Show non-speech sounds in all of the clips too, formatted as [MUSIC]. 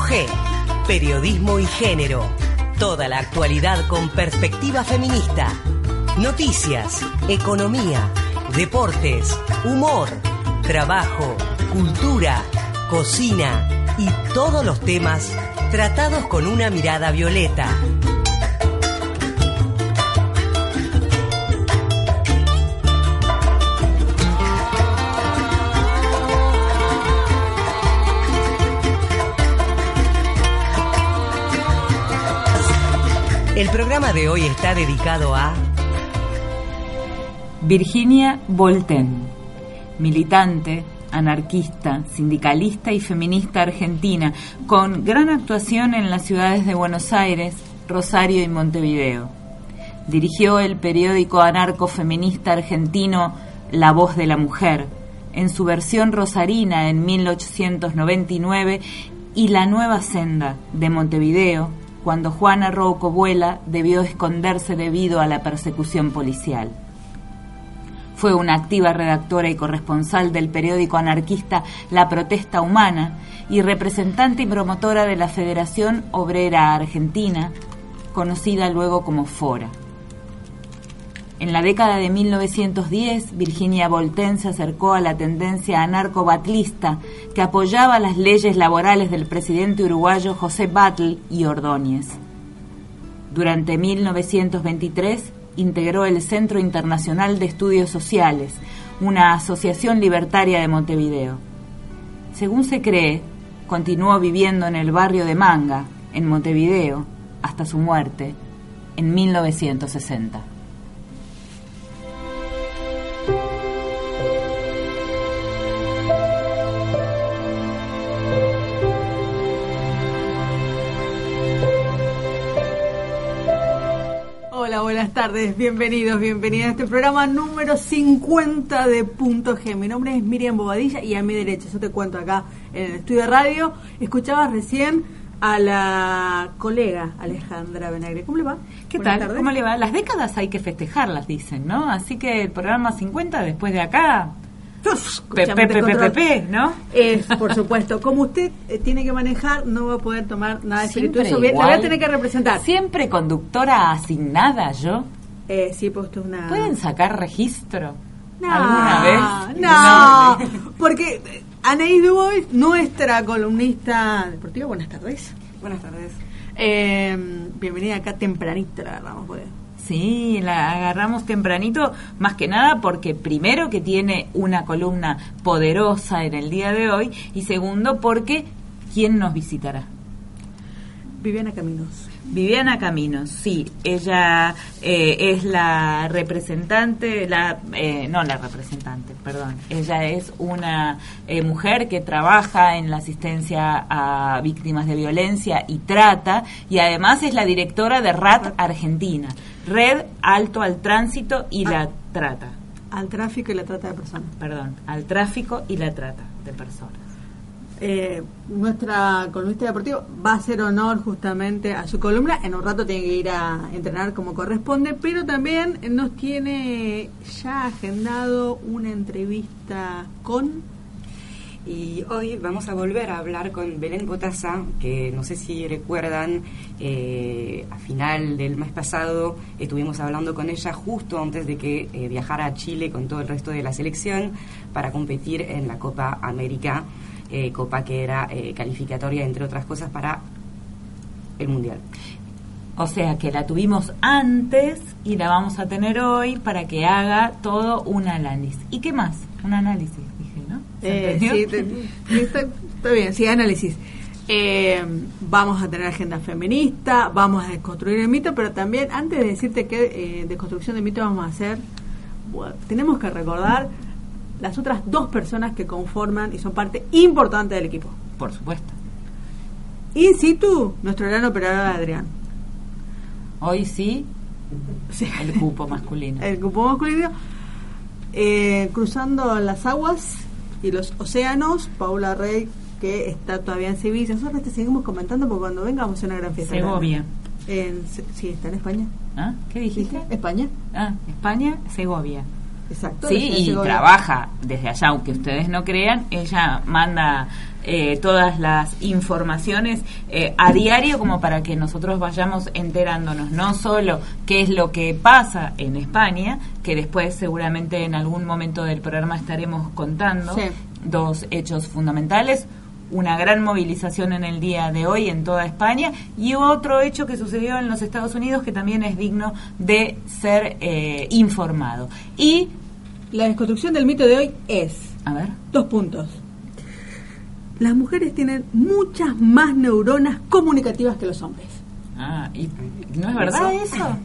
G. Periodismo y género. Toda la actualidad con perspectiva feminista. Noticias, economía, deportes, humor, trabajo, cultura, cocina y todos los temas tratados con una mirada violeta. El programa de hoy está dedicado a Virginia Volten, militante, anarquista, sindicalista y feminista argentina, con gran actuación en las ciudades de Buenos Aires, Rosario y Montevideo. Dirigió el periódico anarcofeminista argentino La Voz de la Mujer, en su versión rosarina en 1899 y La Nueva Senda de Montevideo cuando Juana Rouco Vuela debió esconderse debido a la persecución policial. Fue una activa redactora y corresponsal del periódico anarquista La Protesta Humana y representante y promotora de la Federación Obrera Argentina, conocida luego como Fora. En la década de 1910, Virginia Voltaire se acercó a la tendencia anarco-batlista que apoyaba las leyes laborales del presidente uruguayo José Batlle y Ordóñez. Durante 1923 integró el Centro Internacional de Estudios Sociales, una asociación libertaria de Montevideo. Según se cree, continuó viviendo en el barrio de Manga, en Montevideo, hasta su muerte, en 1960. Hola, buenas tardes, bienvenidos, bienvenidas a este programa número 50 de Punto G. Mi nombre es Miriam Bobadilla y a mi derecha, yo te cuento acá en el estudio de radio, escuchabas recién a la colega Alejandra Benagre. ¿Cómo le va? ¿Qué Buenas tal? tardes. ¿Cómo le va? Las décadas hay que festejarlas, dicen, ¿no? Así que el programa 50 después de acá, Pe, ¿no? Es, por supuesto. Como usted eh, tiene que manejar, no va a poder tomar nada de Siempre espirituoso. La voy a tener que representar. Siempre conductora asignada yo. Eh, sí, he puesto una... ¿Pueden sacar registro No, alguna vez? No, porque eh, Anaís Dubois, nuestra columnista deportiva, buenas tardes. Buenas tardes. Eh, bienvenida acá tempranito, la agarramos. pues. Sí, la agarramos tempranito, más que nada porque primero que tiene una columna poderosa en el día de hoy y segundo porque ¿quién nos visitará? Viviana Caminos. Viviana Caminos, sí, ella eh, es la representante, la eh, no la representante, perdón, ella es una eh, mujer que trabaja en la asistencia a víctimas de violencia y trata y además es la directora de RAT Argentina, Red Alto al Tránsito y la Trata, Al tráfico y la trata de personas. perdón, al tráfico y la trata de personas. Eh, nuestra columnista deportiva va a hacer honor justamente a su columna. En un rato tiene que ir a entrenar como corresponde, pero también nos tiene ya agendado una entrevista con. Y hoy vamos a volver a hablar con Belén Botasa, que no sé si recuerdan, eh, a final del mes pasado estuvimos hablando con ella justo antes de que eh, viajara a Chile con todo el resto de la selección para competir en la Copa América, eh, Copa que era eh, calificatoria, entre otras cosas, para el Mundial. O sea que la tuvimos antes y la vamos a tener hoy para que haga todo un análisis. ¿Y qué más? Un análisis, dije, ¿no? ¿Se Eh, sí, te- está, está bien, sí, análisis. Eh, vamos a tener agenda feminista, vamos a desconstruir el mito, pero también, antes de decirte qué eh, desconstrucción de mito vamos a hacer, bueno, tenemos que recordar las otras dos personas que conforman y son parte importante del equipo. Por supuesto. In situ, nuestro gran operador Adrián. Hoy sí, Sí. el cupo masculino. [LAUGHS] El cupo masculino. Eh, cruzando las aguas y los océanos, Paula Rey, que está todavía en Sevilla. Nosotros te seguimos comentando porque cuando venga vamos a una gran fiesta. Segovia. En, sí, está en España. ¿Ah? ¿Qué dijiste? España. Ah, España, Segovia. Exacto. Sí, y Segovia. trabaja desde allá, aunque ustedes no crean, ella manda eh, todas las informaciones eh, a diario como para que nosotros vayamos enterándonos, no solo qué es lo que pasa en España, que después seguramente en algún momento del programa estaremos contando, Sí. dos hechos fundamentales, una gran movilización en el día de hoy en toda España y otro hecho que sucedió en los Estados Unidos que también es digno de ser eh, informado. Y, La desconstrucción del mito de hoy es a ver, dos puntos. Las mujeres tienen muchas más neuronas comunicativas que los hombres. ah, y, ¿no es verdad eso?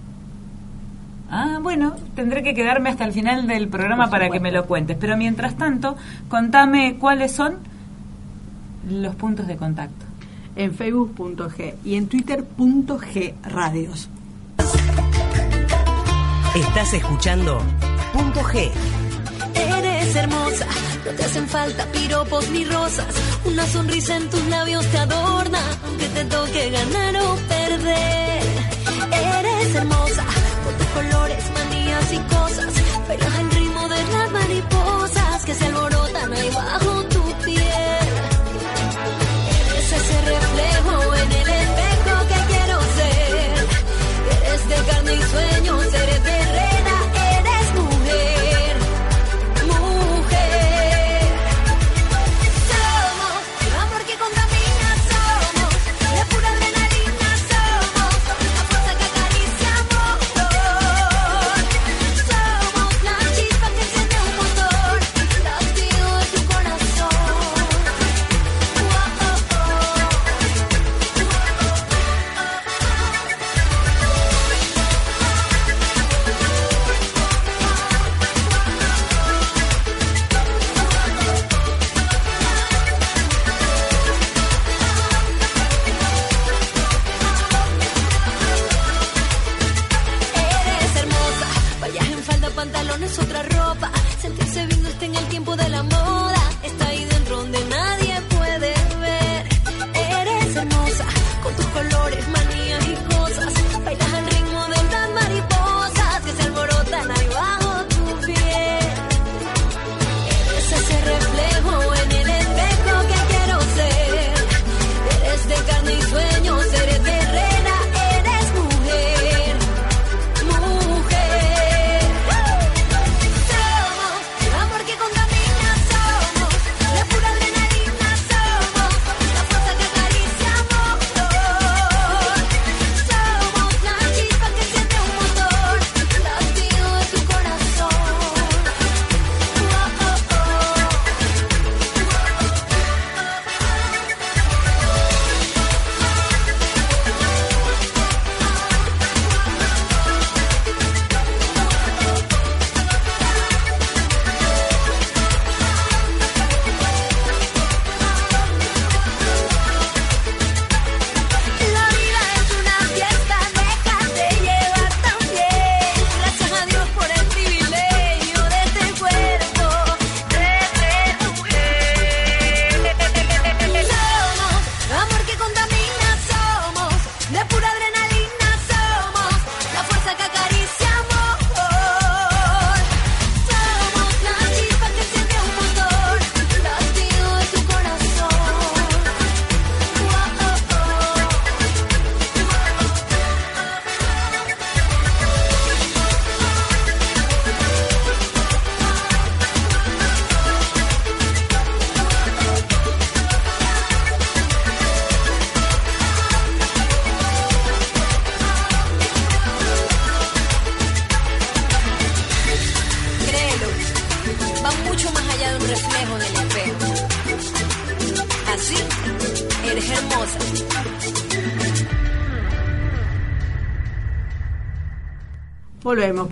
Ah, bueno, tendré que quedarme hasta el final del programa para que me lo cuentes. Pero mientras tanto, contame cuáles son los puntos de contacto. En facebook.g y en twitter.g radios. Estás escuchando Punto G. Eres hermosa, no te hacen falta piropos ni rosas. Una sonrisa en tus labios te adorna, aunque te toque ganar o perder. Eres hermosa, con tus colores, manías y cosas. Bailas al ritmo de las mariposas que se alborotan ahí bajo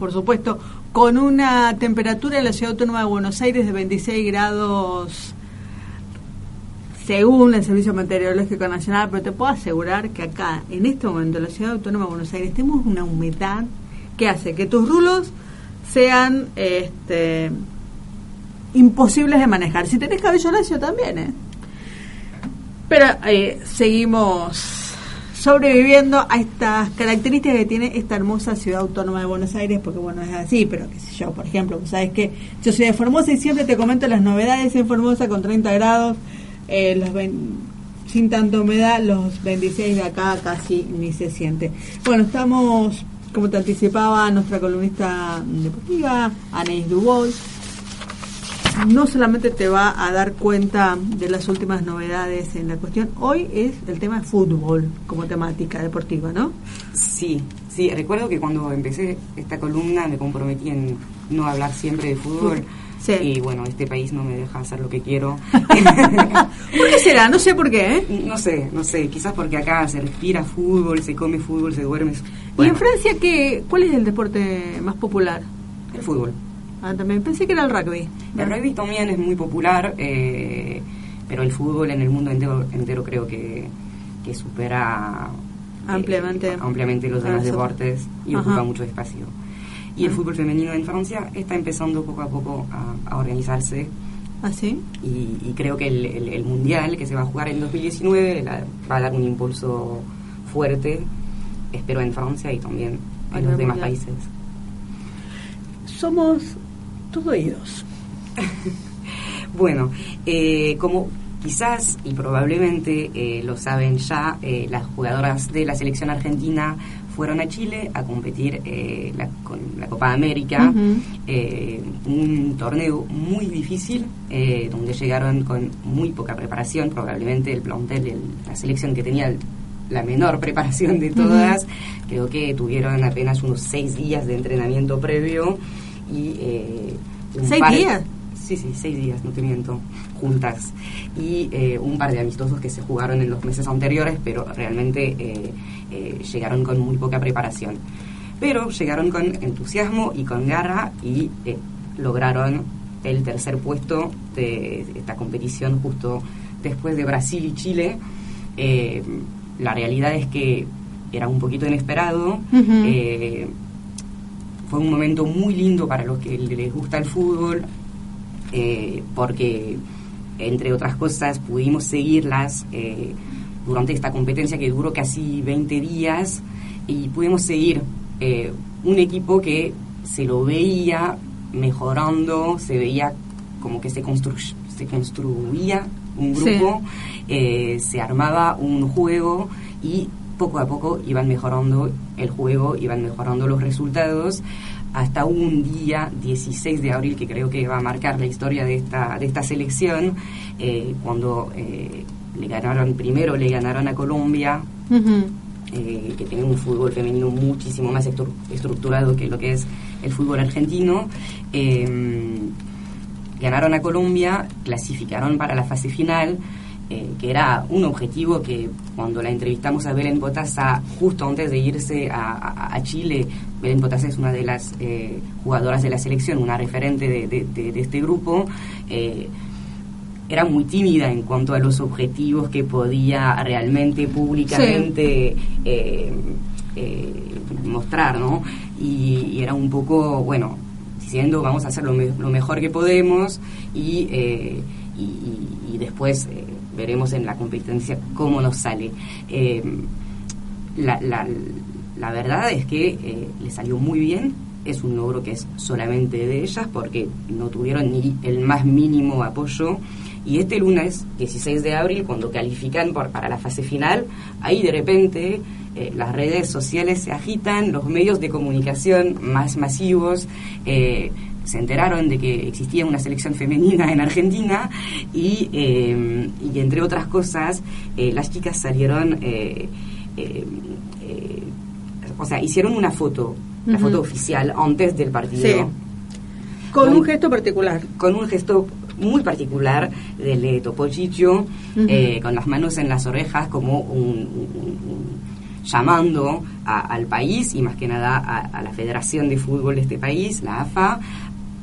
por supuesto. con una temperatura en la Ciudad Autónoma de Buenos Aires de 26 grados según el Servicio Meteorológico Nacional, pero te puedo asegurar que acá, en este momento, en la Ciudad Autónoma de Buenos Aires, tenemos una humedad que hace que tus rulos sean este, imposibles de manejar. Si tenés cabello lacio también, ¿eh? Pero eh, seguimos sobreviviendo a estas características que tiene esta hermosa ciudad autónoma de Buenos Aires, porque bueno, es así, pero qué sé yo, por ejemplo, sabes que yo soy de Formosa y siempre te comento las novedades en Formosa con 30 grados, eh, los sin tanta humedad, los 26 de acá casi ni se siente. Bueno, estamos, como te anticipaba, nuestra columnista deportiva, Anaís Dubois, no solamente te va a dar cuenta de las últimas novedades en la cuestión, hoy es el tema de fútbol como temática deportiva, ¿no? Sí, sí, recuerdo que cuando empecé esta columna me comprometí en no hablar siempre de fútbol. Sí. Y bueno, este país no me deja hacer lo que quiero. [LAUGHS] ¿Por qué será? No sé por qué. ¿eh? No sé, no sé. Quizás porque acá se respira fútbol, se come fútbol, se duerme. ¿Y en Francia qué, cuál es el deporte más popular? El fútbol. Ah, también pensé que era el rugby. El rugby también es muy popular, eh, pero el fútbol en el mundo entero, entero creo que, que supera eh, ampliamente, ampliamente los demás deportes y ocupa mucho espacio. Y el ah. fútbol femenino en Francia está empezando poco a poco a, organizarse. ¿Ah, sí? Y, creo que el, el, Mundial que se va a jugar en 2019 va a dar un impulso fuerte, espero en Francia y también en los demás países. Somos todo oídos. [LAUGHS] bueno, eh, como quizás y probablemente eh, lo saben ya, eh, las jugadoras de la selección argentina fueron a Chile a competir la, con la Copa América, un torneo muy difícil, donde llegaron con muy poca preparación, probablemente el plantel, la selección que tenía la menor preparación de todas, creo que tuvieron apenas unos seis días de entrenamiento previo y... Eh, ¿Seis días? Sí, sí, seis días, no te miento, juntas. Y eh, un par de amistosos que se jugaron en los meses anteriores, pero realmente eh, llegaron con muy poca preparación. Pero llegaron con entusiasmo y con garra y lograron el tercer puesto de esta competición justo después de Brasil y Chile. la realidad es que era un poquito inesperado fue un momento muy lindo para los que les gusta el fútbol, eh, porque, entre otras cosas, pudimos seguirlas eh, durante esta competencia que duró casi 20 días y pudimos seguir eh, un equipo que se lo veía mejorando, se veía como que se, se construía un grupo, se armaba un juego y poco a poco iban mejorando el juego, iban mejorando los resultados, hasta un día 16 de abril que creo que va a marcar la historia de esta, de esta selección, eh, cuando eh, le ganaron, primero le ganaron a Colombia, eh, que tiene un fútbol femenino muchísimo más estructurado que lo que es el fútbol argentino. ganaron a Colombia, clasificaron para la fase final, eh, que era un objetivo que cuando la entrevistamos a Belén Botasa justo antes de irse a, Chile, Belén Botasa es una de las eh, jugadoras de la selección, una referente de, este grupo, eh, era muy tímida en cuanto a los objetivos que podía realmente públicamente mostrar, ¿no? Y, era un poco, bueno, diciendo vamos a hacer lo, mejor que podemos y, y después veremos en la competencia cómo nos sale. Eh, la, la, verdad es que eh, le salió muy bien, es un logro que es solamente de ellas porque no tuvieron ni el más mínimo apoyo. Y este lunes, 16 de abril, cuando califican por, para la fase final, ahí de repente eh, las redes sociales se agitan, los medios de comunicación más masivos se enteraron de que existía una selección femenina en Argentina y, eh, y entre otras cosas, eh, las chicas salieron, eh, o sea, hicieron una foto, la foto oficial antes del partido. Con un gesto particular. Con un gesto muy particular del Topochicho, con las manos en las orejas como un llamando al país y más que nada a, la Federación de Fútbol de este país, la AFA,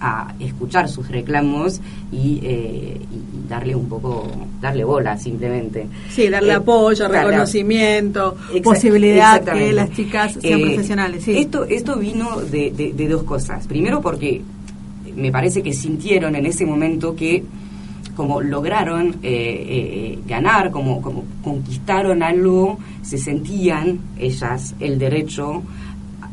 a escuchar sus reclamos y, eh, darle un poco, darle bola simplemente. Sí, darle eh, apoyo, reconocimiento, posibilidad que las chicas sean profesionales. Esto, esto vino de, de dos cosas. Primero porque me parece que sintieron en ese momento que como lograron eh, eh, ganar, como, como conquistaron algo, se sentían ellas el derecho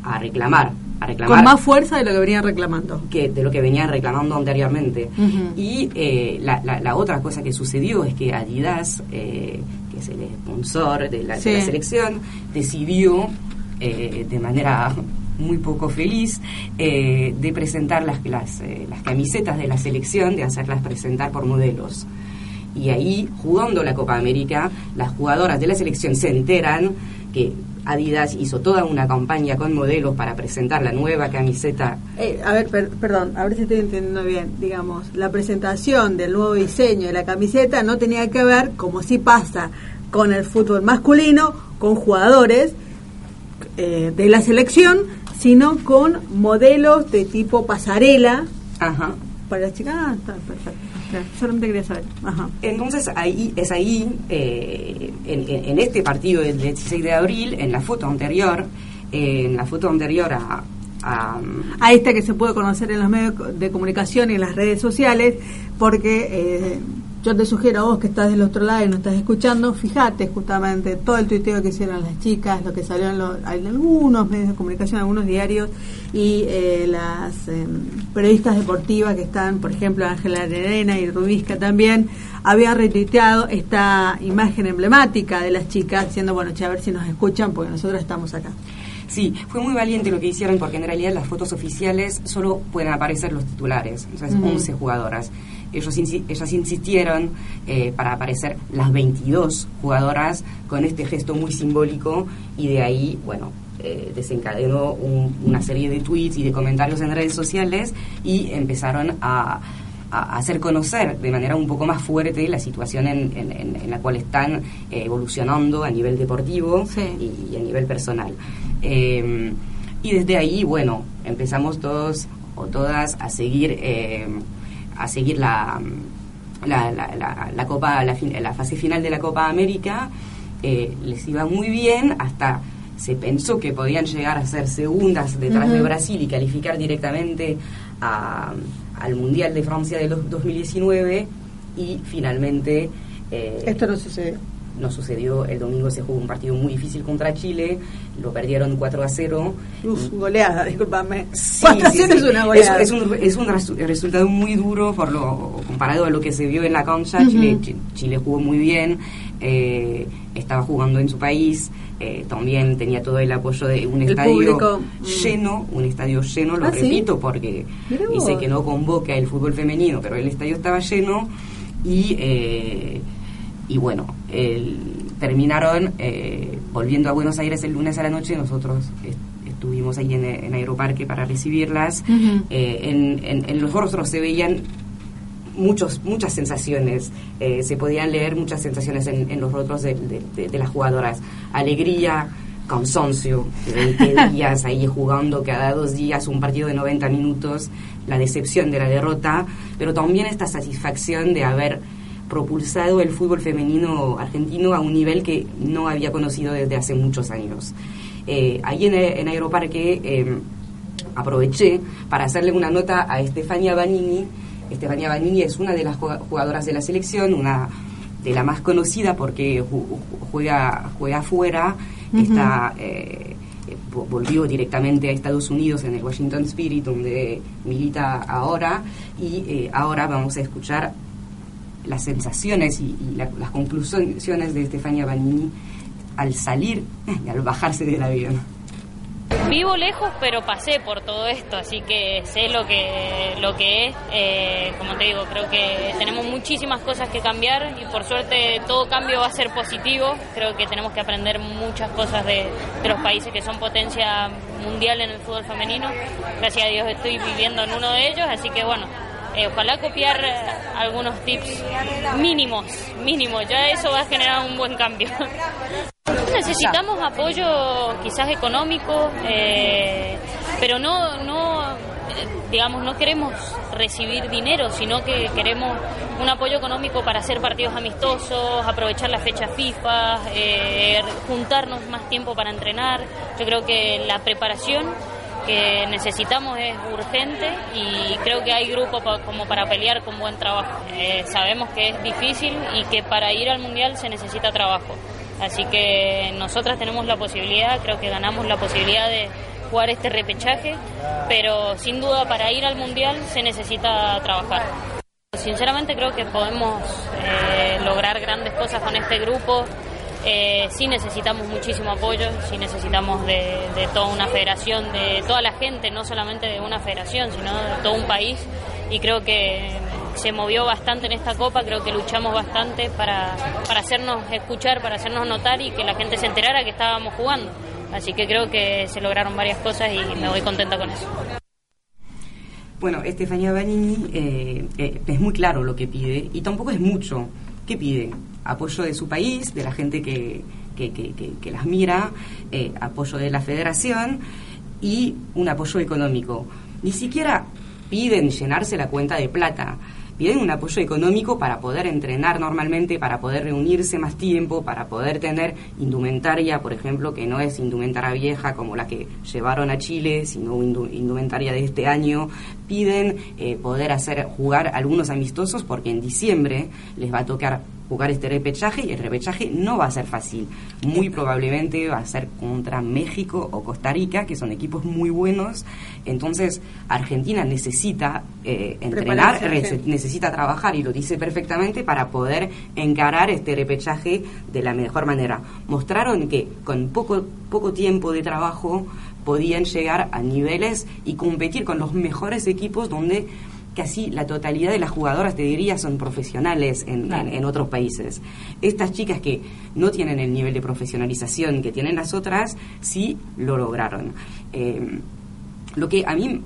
a reclamar, a reclamar. Con más fuerza de lo que venían reclamando. Que de lo que venían reclamando anteriormente. Y eh, la, la, otra cosa que sucedió es que Adidas, que es el sponsor de la, de la selección, decidió de manera muy poco feliz eh, de presentar las, las, eh, las camisetas de la selección, de hacerlas presentar por modelos. Y ahí, jugando la Copa América, las jugadoras de la selección se enteran que Adidas hizo toda una campaña con modelos para presentar la nueva camiseta. Eh, a ver, perdón, a ver si estoy entendiendo bien. Digamos, la presentación del nuevo diseño de la camiseta no tenía que ver, como sí pasa con el fútbol masculino, con jugadores de la selección sino con modelos de tipo pasarela. Ajá. Para las chicas, ah, está perfecto. Solamente quería saber. Ajá. Entonces ahí es ahí, eh, en, este partido del 16 de abril, en la foto anterior, en la foto anterior a, a, a, esta que se puede conocer en los medios de comunicación y en las redes sociales, porque eh, yo te sugiero a vos que estás del otro lado y no estás escuchando, fíjate justamente todo el tuiteo que hicieron las chicas, lo que salió en, algunos medios de comunicación, algunos diarios y eh, las em, periodistas deportivas que están, por ejemplo, Ángela Arena y Rubisca también, habían retuiteado esta imagen emblemática de las chicas diciendo, bueno, che, a ver si nos escuchan porque nosotros estamos acá. Sí, fue muy valiente lo que hicieron porque en realidad las fotos oficiales solo pueden aparecer los titulares, o sea, 11 jugadoras. Ellos ellas insistieron eh, para aparecer las 22 jugadoras con este gesto muy simbólico y de ahí, bueno, eh, desencadenó una serie de tweets y de comentarios en redes sociales y empezaron a, hacer conocer de manera un poco más fuerte la situación en, la cual están eh, evolucionando a nivel deportivo y, a nivel personal. y desde ahí, bueno, empezamos todos o todas a seguir a seguir la, la, la, la Copa, la, fase final de la Copa América, eh, les iba muy bien hasta se pensó que podían llegar a ser segundas detrás de Brasil y calificar directamente a, al Mundial de Francia de los 2019 y finalmente... Eh, Esto no sucedió no sucedió. El domingo se jugó un partido muy difícil contra Chile, lo perdieron 4 a 0. Uf, goleada, discúlpame. Sí, [LAUGHS] es una goleada. Es, un, es, un, resultado muy duro por lo comparado a lo que se vio en la cancha. Chile, Chile jugó muy bien, eh, estaba jugando en su país. Eh, también tenía todo el apoyo de un estadio mm. lleno, un estadio lleno, lo ah, repito porque dice que no convoca el fútbol femenino, pero el estadio estaba lleno y eh, y bueno, terminaron eh, volviendo a Buenos Aires el lunes a la noche, nosotros estuvimos ahí en, Aeroparque para recibirlas, eh, en, los rostros se veían muchos muchas sensaciones, eh, se podían leer muchas sensaciones en, los rostros de, las jugadoras, alegría, cansancio, 20 [LAUGHS] días ahí jugando cada dos días un partido de 90 minutos, la decepción de la derrota, pero también esta satisfacción de haber propulsado el fútbol femenino argentino a un nivel que no había conocido desde hace muchos años. Eh, ahí en, en Aeroparque em, aproveché para hacerle una nota a Estefania Banini. Estefania Banini es una de las jugadoras de la selección, una de la más conocida porque juega, juega afuera, está, eh, volvió directamente a Estados Unidos en el Washington Spirit, donde milita ahora, y eh, ahora vamos a escuchar las sensaciones y, las conclusiones de Estefania Banini al salir [LAUGHS] y al bajarse del avión. Vivo lejos, pero pasé por todo esto, así que sé lo que, lo que es. Eh, como te digo, creo que tenemos muchísimas cosas que cambiar y por suerte todo cambio va a ser positivo. Creo que tenemos que aprender muchas cosas de, los países que son potencia mundial en el fútbol femenino. Gracias a Dios estoy viviendo en uno de ellos, así que bueno, eh, ojalá copiar eh, algunos tips mínimos, mínimos, ya eso va a generar un buen cambio. [LAUGHS] necesitamos apoyo quizás económico, eh, pero no, no, digamos, no queremos recibir dinero, sino que queremos un apoyo económico para hacer partidos amistosos, aprovechar la fecha FIFA, eh, juntarnos más tiempo para entrenar. Yo creo que la preparación que necesitamos es urgente y creo que hay grupos como para pelear con buen trabajo. Eh, sabemos que es difícil y que para ir al Mundial se necesita trabajo. Así que nosotras tenemos la posibilidad, creo que ganamos la posibilidad de jugar este repechaje, pero sin duda para ir al Mundial se necesita trabajar. Sinceramente creo que podemos eh, lograr grandes cosas con este grupo. Eh, sí necesitamos muchísimo apoyo, sí necesitamos de, de, toda una federación, de toda la gente, no solamente de una federación, sino de todo un país. Y creo que se movió bastante en esta copa, creo que luchamos bastante para, para hacernos escuchar, para hacernos notar y que la gente se enterara que estábamos jugando. Así que creo que se lograron varias cosas y me voy contenta con eso. Bueno, Estefanía Banini eh, eh, es muy claro lo que pide y tampoco es mucho. ¿Qué pide? Apoyo de su país, de la gente que, que, que, las mira, eh, apoyo de la federación y un apoyo económico. Ni siquiera piden llenarse la cuenta de plata piden un apoyo económico para poder entrenar normalmente, para poder reunirse más tiempo, para poder tener indumentaria, por ejemplo, que no es indumentaria vieja como la que llevaron a Chile, sino indumentaria de este año. Piden eh, poder hacer jugar algunos amistosos porque en diciembre les va a tocar jugar este repechaje y el repechaje no va a ser fácil. Muy probablemente va a ser contra México o Costa Rica, que son equipos muy buenos. Entonces, Argentina necesita eh, entrenar, necesita trabajar y lo dice perfectamente para poder encarar este repechaje de la mejor manera. Mostraron que con poco, poco tiempo de trabajo podían llegar a niveles y competir con los mejores equipos donde casi la totalidad de las jugadoras, te diría, son profesionales en, en, otros países. Estas chicas que no tienen el nivel de profesionalización que tienen las otras, sí lo lograron. Eh, lo que a mí,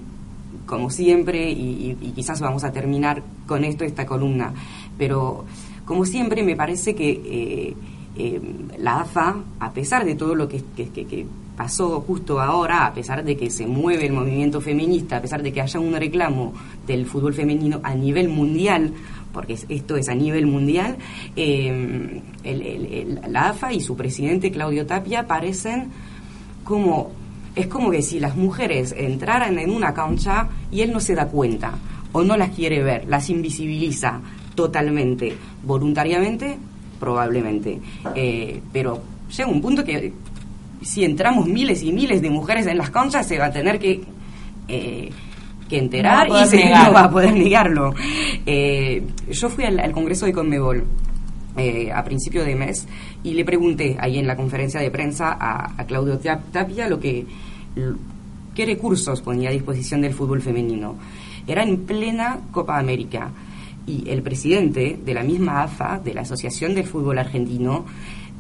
como siempre, y, y, quizás vamos a terminar con esto, esta columna, pero como siempre me parece que... Eh, eh, la AFA, a pesar de todo lo que, que, que, pasó justo ahora, a pesar de que se mueve el movimiento feminista, a pesar de que haya un reclamo del fútbol femenino a nivel mundial, porque esto es a nivel mundial, eh, la AFA y su presidente Claudio Tapia parecen como, es como que si las mujeres entraran en una cancha y él no se da cuenta o no las quiere ver, las invisibiliza totalmente, voluntariamente, probablemente, eh, pero llega un punto que si entramos miles y miles de mujeres en las canchas, se va a tener que, eh, que enterar y se [LAUGHS] no va a poder negarlo. Eh, yo fui al, Congreso de Conmebol. Eh, a principio de mes y le pregunté ahí en la conferencia de prensa a, a Claudio Tapia lo que qué recursos ponía a disposición del fútbol femenino. Era en plena Copa América y el presidente de la misma AFA, de la Asociación del Fútbol Argentino,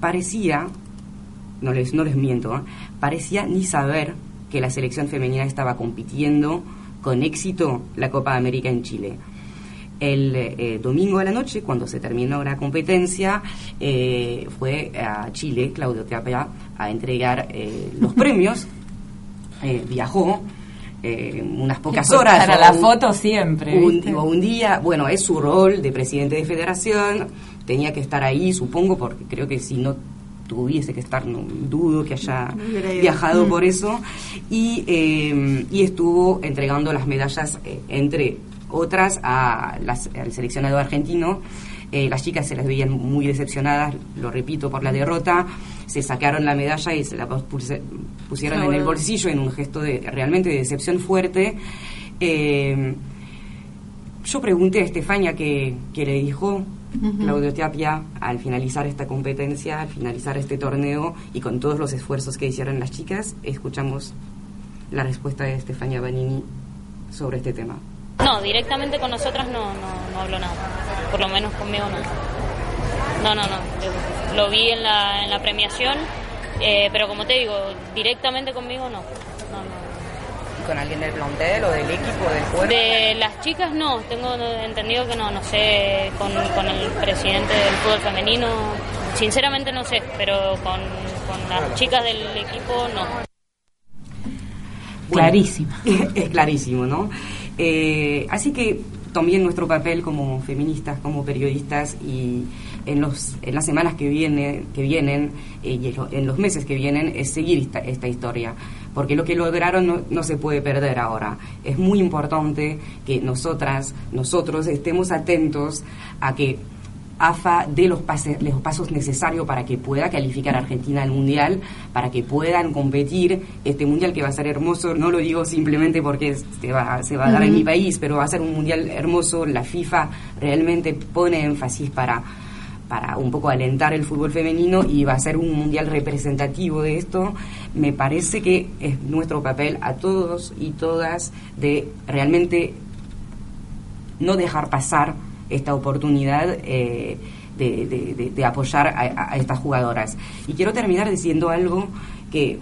parecía no les, no les miento, ¿eh? parecía ni saber que la selección femenina estaba compitiendo con éxito la Copa de América en Chile. El eh, domingo de la noche, cuando se terminó la competencia, eh, fue a Chile Claudio Tapia a entregar los premios. [LAUGHS] viajó unas pocas horas. Para la foto siempre. Un, un día, bueno, es su rol de presidente de federación, tenía que estar ahí, supongo, porque creo que si no tuviese que estar, no dudo que haya viajado por eso, y, eh, y estuvo entregando las medallas, eh, entre otras, a las, al seleccionado argentino. Eh, las chicas se las veían muy decepcionadas, lo repito, por la derrota, se sacaron la medalla y se la pusieron en el bolsillo en un gesto de realmente de decepción fuerte. yo pregunté a Estefania qué, qué le dijo, Claudio Tapia, al finalizar esta competencia, al finalizar este torneo y con todos los esfuerzos que hicieron las chicas, escuchamos la respuesta de Estefania Banini sobre este tema. No, directamente con nosotras no, no, no hablo nada. Por lo menos conmigo no. No, no, no. Lo vi en la, en la premiación, eh, pero como te digo, directamente conmigo no. No, no con alguien del plantel o del equipo del cuerpo? De las chicas no, tengo entendido que no, no sé, con, con el presidente del fútbol femenino, sinceramente no sé, pero con, con las chicas del equipo no. Clarísimo. [LAUGHS] es clarísimo, ¿no? Eh, así que también nuestro papel como feministas, como periodistas y en, los, en las semanas que, viene, que vienen eh, y en los meses que vienen es seguir esta, esta historia, porque lo que lograron no, no, se puede perder ahora. Es muy importante que nosotras, nosotros estemos atentos a que AFA dé los, pases, los pasos necesarios para que pueda calificar a Argentina al Mundial, para que puedan competir este Mundial que va a ser hermoso. No lo digo simplemente porque se va, se va a dar en mi país, pero va a ser un Mundial hermoso. La FIFA realmente pone énfasis para para un poco alentar el fútbol femenino y va a ser un mundial representativo de esto, me parece que es nuestro papel a todos y todas de realmente no dejar pasar esta oportunidad eh, de, apoyar a, estas jugadoras. Y quiero terminar diciendo algo que,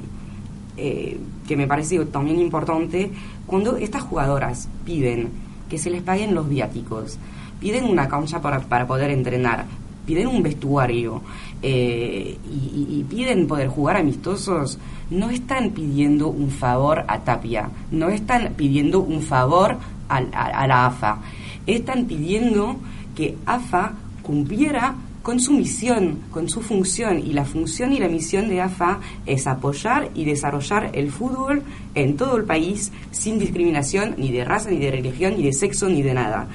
eh, que me parece también importante. Cuando estas jugadoras piden que se les paguen los viáticos, piden una cancha para poder entrenar, piden un vestuario eh, y, piden poder jugar amistosos, no están pidiendo un favor a Tapia, no están pidiendo un favor a, a la AFA están pidiendo que AFA cumpliera con su misión, con su función. Y la función y la misión de AFA es apoyar y desarrollar el fútbol en todo el país sin discriminación ni de raza, ni de religión, ni de sexo, ni de nada.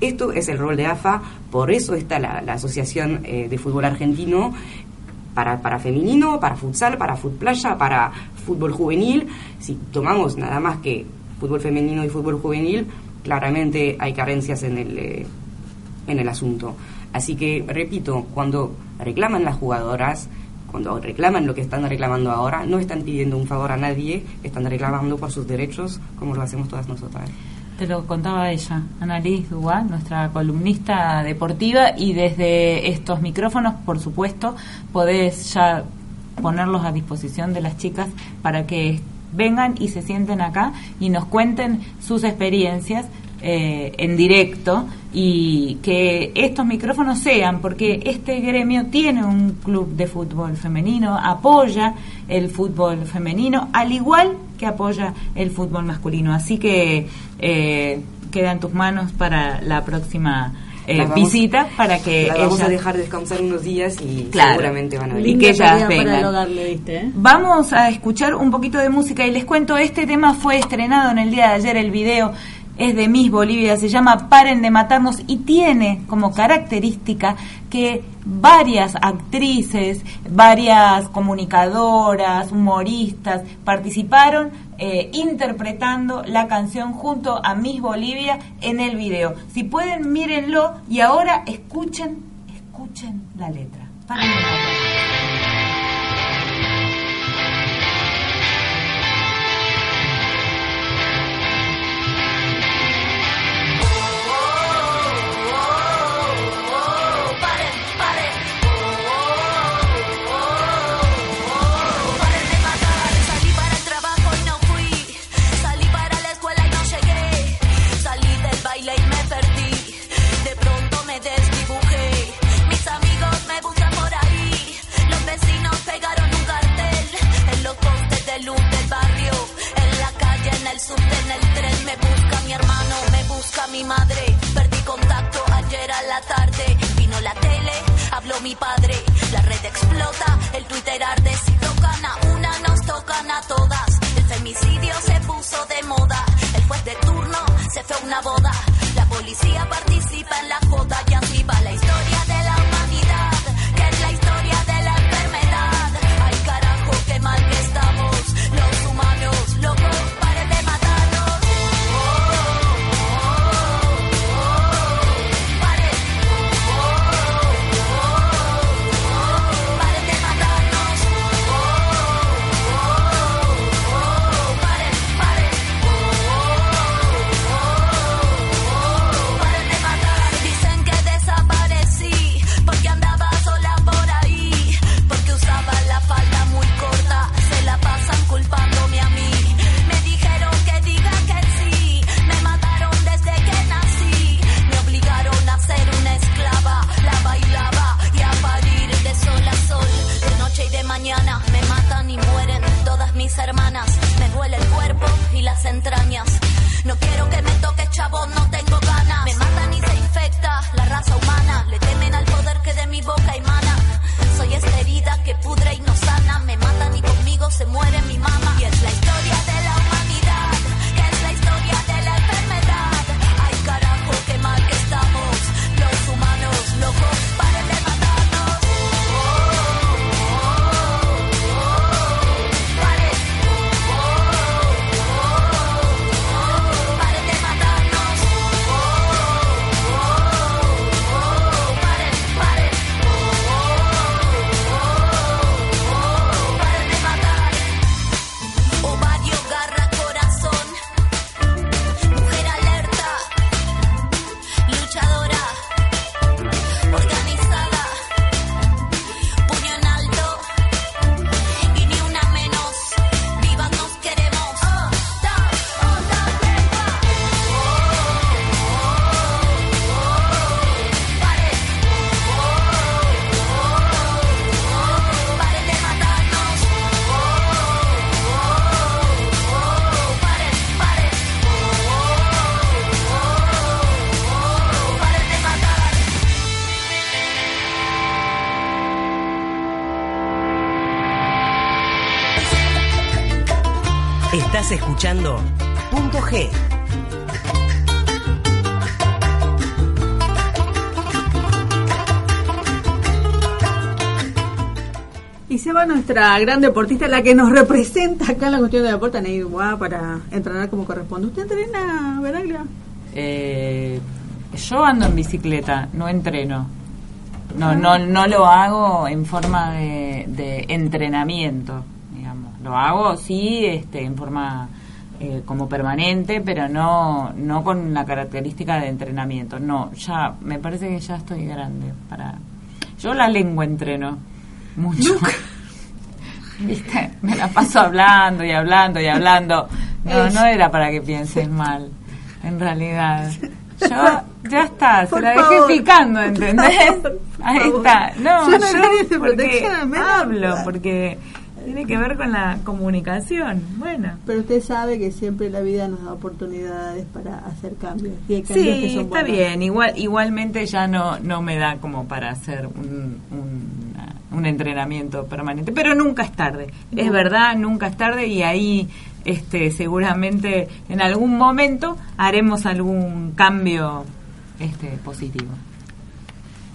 Esto es el rol de AFA, por eso está la, Asociación eh, de Fútbol Argentino para, para femenino, para futsal, para playa, para fútbol juvenil. Si tomamos nada más que fútbol femenino y fútbol juvenil, claramente hay carencias en el, eh, en el asunto. Así que, repito, cuando reclaman las jugadoras, cuando reclaman lo que están reclamando ahora, no están pidiendo un favor a nadie, están reclamando por sus derechos como lo hacemos todas nosotras. Te lo contaba ella, Annalise Dubois, nuestra columnista deportiva, y desde estos micrófonos, por supuesto, podés ya ponerlos a disposición de las chicas para que vengan y se sienten acá y nos cuenten sus experiencias eh, en directo y que estos micrófonos sean, porque este gremio tiene un club de fútbol femenino, apoya el fútbol femenino, al igual que apoya el fútbol masculino. Así que eh, queda en tus manos para la próxima eh, vamos- visita para que La vamos ellas- a dejar descansar unos días y Claro. seguramente van a venir. Y que ellas. Vamos a escuchar un poquito de música y les cuento, este tema fue estrenado en el día de ayer, el video es de Miss Bolivia, se llama Paren de matarnos y tiene como característica que varias actrices, varias comunicadoras, humoristas participaron eh, interpretando la canción junto a Miss Bolivia en el video. Si pueden, mírenlo y ahora escuchen, escuchen la letra. Paren de matarnos. Perdí contacto ayer a la tarde. Vino la tele, habló mi padre. La red explota, el Twitter arde. Escuchando Punto G. Y se va nuestra gran deportista, la que nos representa acá en la cuestión de deporte, Neide Boa, para entrenar como corresponde. ¿Usted entrena, Veraglia? Eh, yo ando en bicicleta, no entreno. No, no, no lo hago en forma de, de entrenamiento, digamos. Lo hago sí, este, en forma eh, como permanente, pero no, no con la característica de entrenamiento. No, ya me parece que ya estoy grande para. Yo la lengua entreno mucho. [LAUGHS] ¿Viste? Me la paso hablando y hablando y hablando. No, no era para que pienses mal, en realidad. Yo, ya está, se la dejé favor. picando, ¿entendés? Ahí está. No, Yo no yo porque protección, hablo, porque tiene que ver con la comunicación. Bueno. Pero usted sabe que siempre la vida nos da oportunidades para hacer cambios. Y hay cambios que Sí, son está buenos. bien. Igual, igualmente ya no, no me da como para hacer un, un, un entrenamiento permanente. Pero nunca es tarde. Es verdad, nunca es tarde y ahí este, seguramente en algún momento haremos algún cambio este, positivo.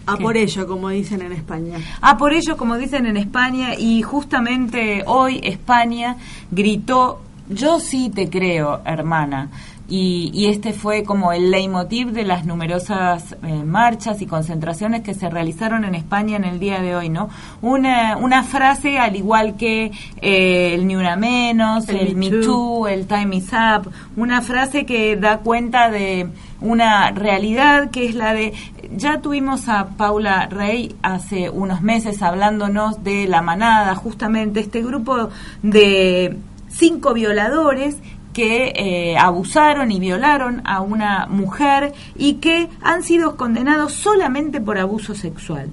A ¿Qué? por ello, como dicen en España. Ah, por ello, como dicen en España, y justamente hoy España gritó, yo sí te creo, hermana. Y, y este fue como el leitmotiv de las numerosas eh, marchas y concentraciones que se realizaron en España en el día de hoy, ¿no? Una, una frase al igual que eh, el ni una menos, El el, Me. Too, el Time is Up, una frase que da cuenta de una realidad que es la de ya tuvimos a Paula Rey hace unos meses hablándonos de la manada, justamente este grupo de cinco violadores que eh, abusaron y violaron a una mujer y que han sido condenados solamente por abuso sexual.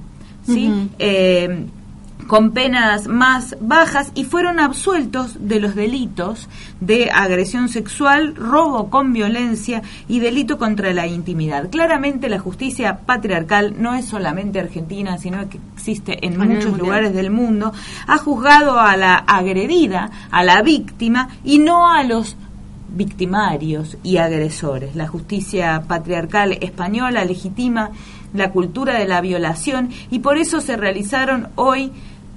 ¿sí? Eh, con penas más bajas y fueron absueltos de los delitos de agresión sexual, robo con violencia y delito contra la intimidad. Claramente la justicia patriarcal no es solamente argentina, sino que existe en muchos lugares del mundo, ha juzgado a la agredida, a la víctima y no a los victimarios y agresores. La justicia patriarcal española legitima la cultura de la violación y por eso se realizaron hoy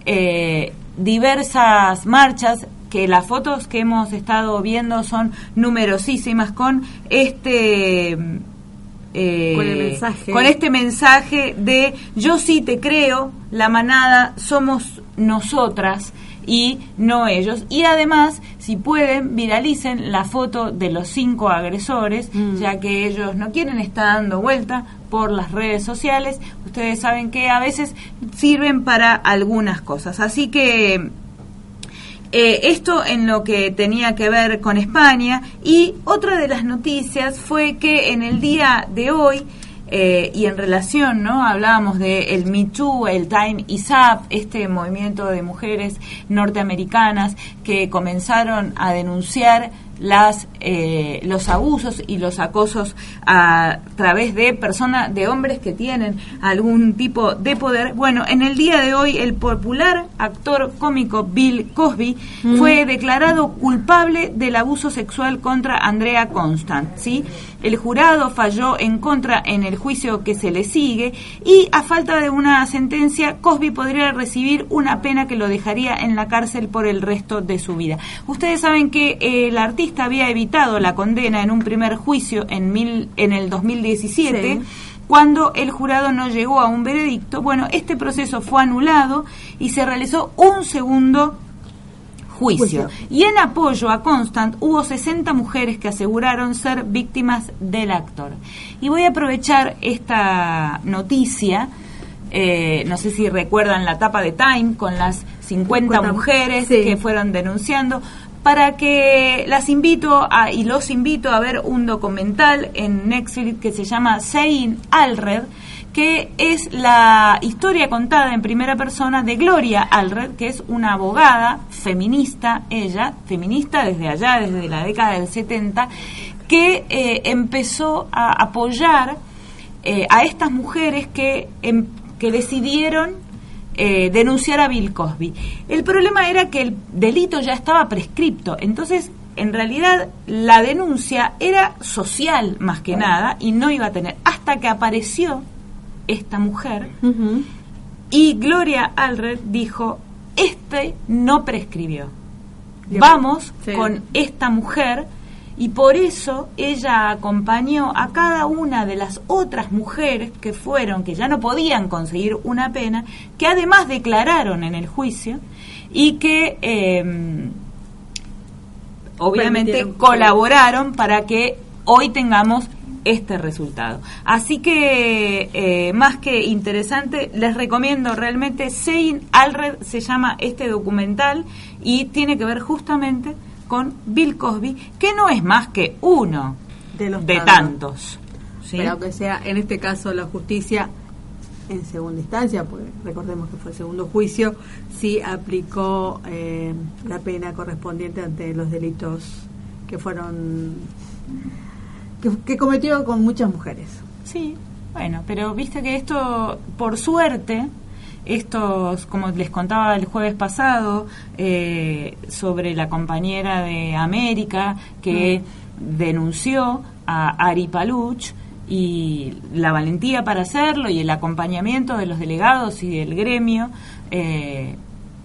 eh, diversas marchas que las fotos que hemos estado viendo son numerosísimas con este eh, Con el mensaje. con este mensaje de yo sí te creo la manada somos nosotras y no ellos. Y además, si pueden, viralicen la foto de los cinco agresores, Mm. ya que ellos no quieren estar dando vuelta por las redes sociales. Ustedes saben que a veces sirven para algunas cosas. Así que eh, esto en lo que tenía que ver con España y otra de las noticias fue que en el día de hoy eh, y en relación, ¿no? Hablábamos de el Me Too, el Time Is Up, este movimiento de mujeres norteamericanas que comenzaron a denunciar las eh, los abusos y los acosos a través de personas de hombres que tienen algún tipo de poder. Bueno en el día de hoy el popular actor cómico Bill Cosby fue declarado culpable del abuso sexual contra Andrea Constant sí el jurado falló en contra en el juicio que se le sigue y a falta de una sentencia Cosby podría recibir una pena que lo dejaría en la cárcel por el resto de su vida. Ustedes saben que el artista había evitado la condena en un primer juicio en, mil, en el 2017. Cuando el jurado no llegó a un veredicto, bueno, este proceso fue anulado y se realizó un segundo juicio. Y en apoyo a Constant hubo 60 mujeres que aseguraron ser víctimas del actor. Y voy a aprovechar esta noticia, eh, no sé si recuerdan la tapa de Time con las 50, mujeres que fueron denunciando para que las invito a, y los invito a ver un documental en Netflix que se llama Sein Alred, que es la historia contada en primera persona de Gloria Alred, que es una abogada feminista, ella, feminista desde allá, desde la década del 70, que eh, empezó a apoyar eh, a estas mujeres que, em, que decidieron eh, denunciar a Bill Cosby. El problema era que el delito ya estaba prescripto, entonces en realidad la denuncia era social más que nada y no iba a tener, hasta que apareció esta mujer. Y Gloria Alred dijo, este no prescribió. Vamos con esta mujer y por eso ella acompañó a cada una de las otras mujeres que fueron, que ya no podían conseguir una pena, que además declararon en el juicio y que em, obviamente colaboraron para que hoy tengamos este resultado. Así que, eh, más que interesante, les recomiendo realmente, Sein Alred se llama este documental y tiene que ver justamente con Bill Cosby, que no es más que uno de, los tantos. Pero que sea, en este caso, la justicia en segunda instancia, pues recordemos que fue el segundo juicio, sí aplicó eh, la pena correspondiente ante los delitos que fueron que, que, cometió con muchas mujeres. Sí, bueno, pero viste que esto, por suerte, estos, como les contaba el jueves pasado, eh, sobre la compañera de América que mm. denunció a Ari Paluch y la valentía para hacerlo y el acompañamiento de los delegados y del gremio, eh,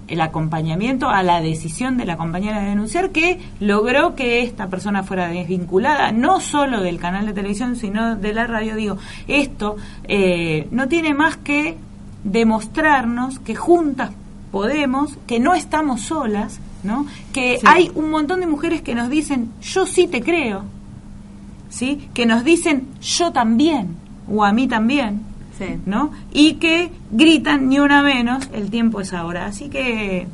el acompañamiento a la decisión de la compañera de denunciar que logró que esta persona fuera desvinculada, no solo del canal de televisión, sino de la radio. Digo, esto eh, no tiene más que demostrarnos que juntas podemos, que no estamos solas, ¿no? Que hay un montón de mujeres que nos dicen, yo sí te creo, ¿sí? Que nos dicen, yo también, o a mí también, ¿no? Y que gritan ni una menos, el tiempo es ahora. Así que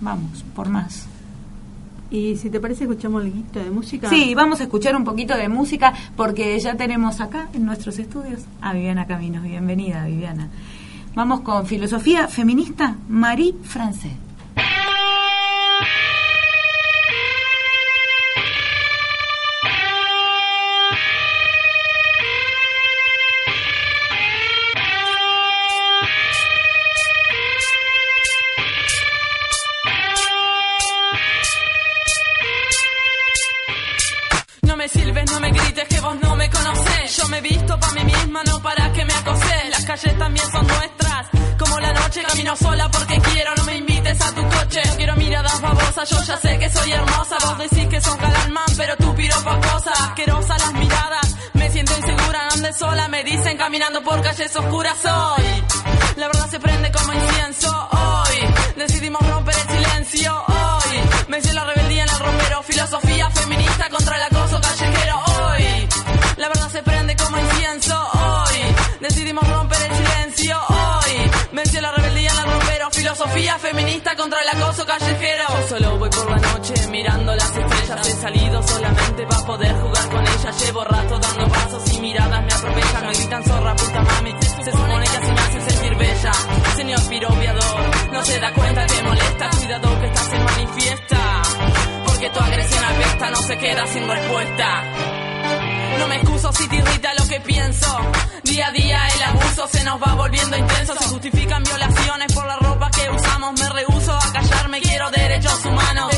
vamos, por más. Y si te parece, escuchamos un poquito de música. Sí, vamos a escuchar un poquito de música porque ya tenemos acá en nuestros estudios a Viviana Caminos. Bienvenida, Viviana. Vamos con filosofía feminista, Marie Francais. No me silbes, no me grites que vos no me conocés. Yo me visto para mí misma, no para que me acoses. Las calles también son nuestras camino sola porque quiero, no me invites a tu coche. No quiero miradas babosas, yo ya sé que soy hermosa. Vos decís que son calalmán, pero tú piropa cosas. Asquerosa las miradas, me siento insegura, ande sola. Me dicen caminando por calles oscuras hoy. La verdad se prende como incienso hoy. Decidimos romper el silencio hoy. Me la rebeldía en el romero, filosofía feminista contra el acoso callejero hoy. La verdad se prende como incienso hoy. Decidimos romper el silencio hoy. Venció la rebeldía en el rompero, Filosofía feminista contra el acoso callejero. Yo solo voy por la noche mirando las estrellas. He salido solamente para poder jugar con ellas. Llevo rato dando pasos y miradas me aprovechan. Me gritan zorra, puta mami. Se supone que así me hacen sentir bella. Señor piropiador, no se da cuenta que molesta. Cuidado que estás en manifiesta. Porque tu agresión apesta, no se queda sin respuesta. No me excuso si te irrita lo que pienso. Día a día el abuso se nos va volviendo intenso. Se justifican violaciones por la ropa que usamos. Me rehuso a callarme, quiero derechos humanos.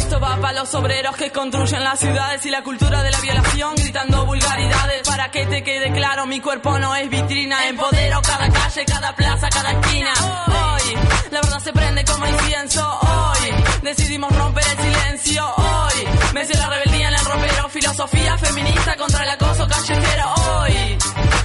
Los obreros que construyen las ciudades y la cultura de la violación, gritando vulgaridades. Para que te quede claro, mi cuerpo no es vitrina. Empodero cada calle, cada plaza, cada esquina. Hoy, la verdad se prende como incienso. Hoy, decidimos romper el silencio. Hoy, vence la rebeldía en el ropero. Filosofía feminista contra el acoso callejero. Hoy,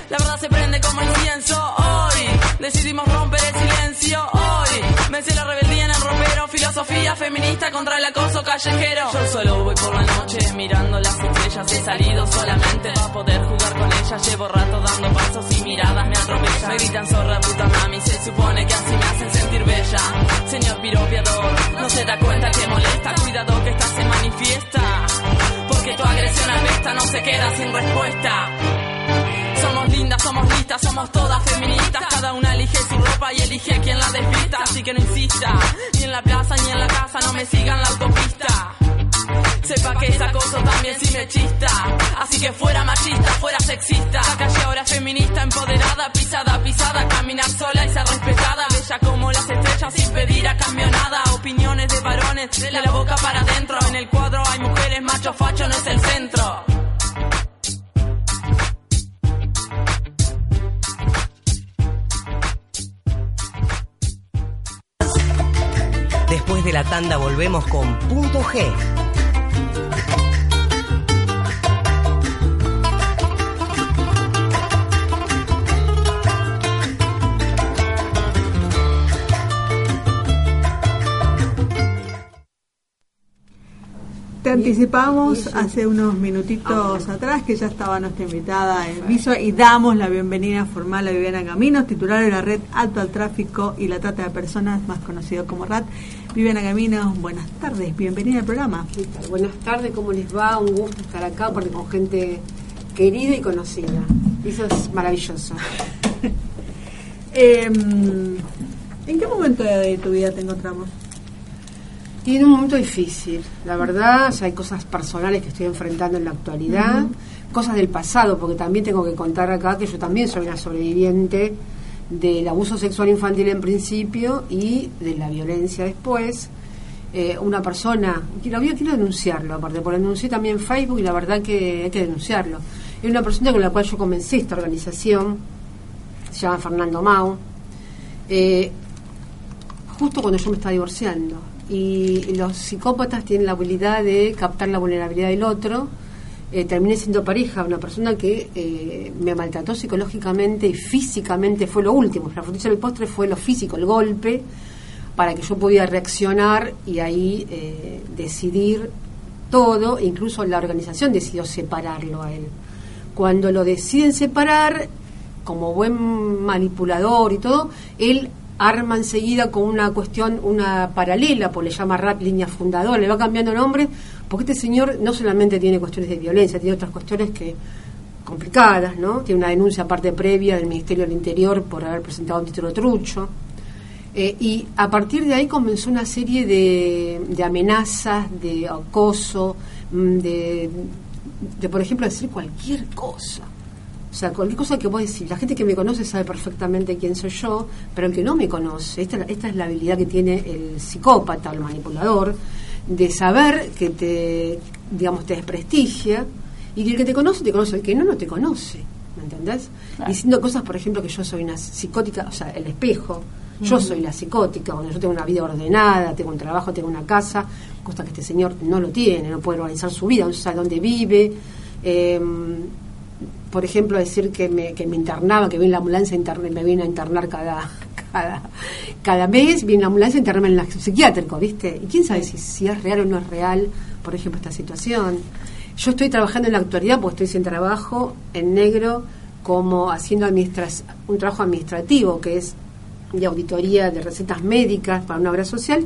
la verdad se prende como incienso. Hoy, decidimos romper el silencio. Hoy, vence la rebeldía en el ropero. Filosofía feminista contra el acoso callejero. Yo solo voy por la noche mirando las estrellas. He salido solamente para poder jugar con ellas. Llevo rato dando pasos y miradas me atropellan. Me gritan zorra puta mami. Se supone que así me hacen sentir bella. Señor piropiador, no se da cuenta que molesta. Cuidado que estás en manifiesta. Porque tu agresión apesta, no se queda sin respuesta. Somos listas, somos todas feministas. Cada una elige su ropa y elige quien la despista. Así que no insista, ni en la plaza ni en la casa, no me sigan la autopista. Sepa que ese acoso también sí me chista. Así que fuera machista, fuera sexista. La calle ahora es feminista, empoderada, pisada, pisada. Caminar sola y ser respetada. Bella como las estrellas sin pedir a cambio nada. Opiniones de varones, de la boca para adentro. En el cuadro hay mujeres, macho facho no es el centro. Después de la tanda volvemos con Punto G. Te anticipamos hace unos minutitos atrás que ya estaba nuestra invitada en viso y damos la bienvenida formal a Viviana Caminos, titular de la red Alto al Tráfico y la Trata de Personas, más conocido como RAT. Viviana Caminos, buenas tardes, bienvenida al programa. Buenas tardes, ¿cómo les va? Un gusto estar acá porque con gente querida y conocida. Eso es maravilloso. [LAUGHS] Eh, ¿En qué momento de tu vida te encontramos? Y en un momento difícil, la verdad, hay cosas personales que estoy enfrentando en la actualidad, cosas del pasado, porque también tengo que contar acá que yo también soy una sobreviviente del abuso sexual infantil en principio y de la violencia después. Eh, una persona, quiero, quiero denunciarlo, aparte, porque denuncié también Facebook y la verdad que hay que denunciarlo. Es una persona con la cual yo comencé esta organización, se llama Fernando Mau, eh, justo cuando yo me estaba divorciando y los psicópatas tienen la habilidad de captar la vulnerabilidad del otro. Eh, terminé siendo pareja, una persona que eh, me maltrató psicológicamente y físicamente, fue lo último. La frutilla del postre fue lo físico, el golpe, para que yo pudiera reaccionar y ahí eh, decidir todo. Incluso la organización decidió separarlo a él. Cuando lo deciden separar, como buen manipulador y todo, él arma enseguida con una cuestión, una paralela, pues le llama RAT línea fundadora, le va cambiando nombre, porque este señor no solamente tiene cuestiones de violencia, tiene otras cuestiones que complicadas, ¿no? Tiene una denuncia aparte previa del Ministerio del Interior por haber presentado un título trucho. Eh, y a partir de ahí comenzó una serie de, de amenazas, de acoso, mm, de, de, por ejemplo, decir cualquier cosa. O sea, cualquier cosa que vos decís, la gente que me conoce sabe perfectamente quién soy yo, pero el que no me conoce, esta, esta es la habilidad que tiene el psicópata, el manipulador, de saber que te, digamos, te desprestigia y que el que te conoce, te conoce, el que no, no te conoce, ¿me entendés? Diciendo cosas, por ejemplo, que yo soy una psicótica, o sea, el espejo, yo soy la psicótica, cuando yo tengo una vida ordenada, tengo un trabajo, tengo una casa, cosa que este señor no lo tiene, no puede organizar su vida, no sabe dónde vive. Eh, por ejemplo, decir que me, que me internaba, que viene la ambulancia interna, me viene a internar cada, cada, cada mes, viene la ambulancia a internarme en el psiquiátrico, ¿viste? Y quién sabe si, si es real o no es real, por ejemplo, esta situación. Yo estoy trabajando en la actualidad, porque estoy sin trabajo, en negro, como haciendo un trabajo administrativo, que es de auditoría de recetas médicas para una obra social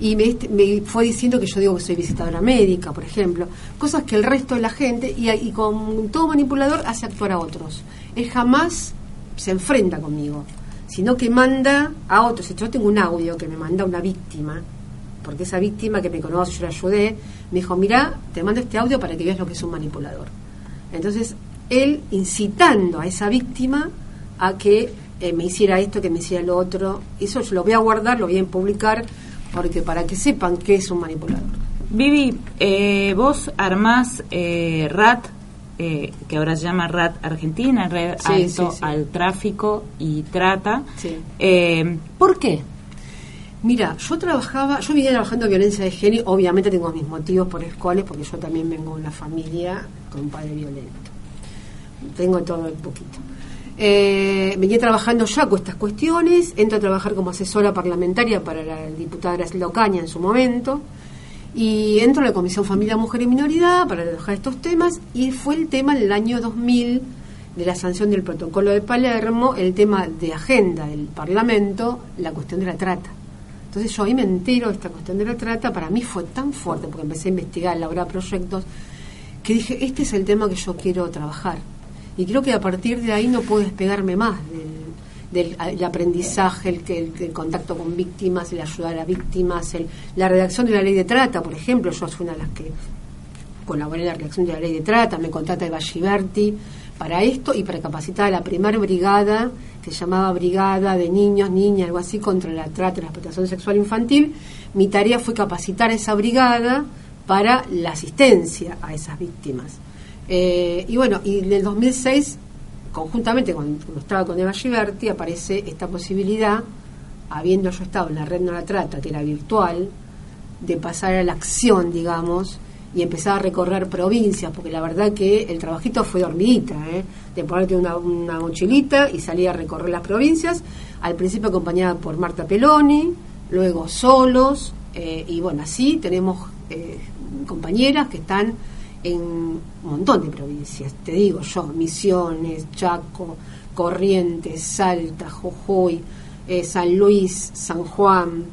y me, me fue diciendo que yo digo que soy visitadora médica, por ejemplo, cosas que el resto de la gente, y, y con todo manipulador, hace actuar a otros. Él jamás se enfrenta conmigo, sino que manda a otros. Yo tengo un audio que me manda una víctima, porque esa víctima que me conoce, yo la ayudé, me dijo, mira, te mando este audio para que veas lo que es un manipulador. Entonces, él incitando a esa víctima a que eh, me hiciera esto, que me hiciera lo otro, eso yo lo voy a guardar, lo voy a publicar, porque para que sepan qué es un manipulador. Vivi, eh, vos armás eh, RAT, eh, que ahora se llama RAT Argentina, Red Sí, Alto sí, sí. al Tráfico y Trata. Sí. Eh, ¿Por qué? Mira, yo trabajaba, yo venía trabajando en violencia de género, obviamente tengo mis motivos por los cuales, porque yo también vengo de una familia con un padre violento. Tengo todo un poquito. Eh, venía trabajando ya con estas cuestiones, entro a trabajar como asesora parlamentaria para la diputada Graciela Ocaña en su momento, y entro a la Comisión Familia, Mujer y Minoridad para trabajar estos temas, y fue el tema en el año 2000 de la sanción del protocolo de Palermo, el tema de agenda del Parlamento, la cuestión de la trata. Entonces yo ahí me entero de esta cuestión de la trata, para mí fue tan fuerte, porque empecé a investigar, a elaborar proyectos, que dije, este es el tema que yo quiero trabajar. Y creo que a partir de ahí no puedo despegarme más del, del- el aprendizaje, el, el, el contacto con víctimas, el ayudar a víctimas, el- la redacción de la ley de trata, por ejemplo, yo fui una de las que colaboré en la redacción de la ley de trata, me contrata Eva Giberti para esto y para capacitar a la primera brigada, que se llamaba Brigada de Niños, Niñas, algo así, contra la trata y la explotación sexual infantil. Mi tarea fue capacitar a esa brigada para la asistencia a esas víctimas. Eh, y bueno, y en el 2006, conjuntamente cuando, cuando estaba con Eva Giberti, aparece esta posibilidad, habiendo yo estado en la red no la trata, que era virtual, de pasar a la acción, digamos, y empezar a recorrer provincias, porque la verdad que el trabajito fue de hormiguita, ¿eh? de ponerte una, una mochilita y salir a recorrer las provincias, al principio acompañada por Marta Peloni, luego solos, eh, y bueno, así tenemos eh, compañeras que están en un montón de provincias, te digo yo, Misiones, Chaco, Corrientes, Salta, Jujuy, eh, San Luis, San Juan,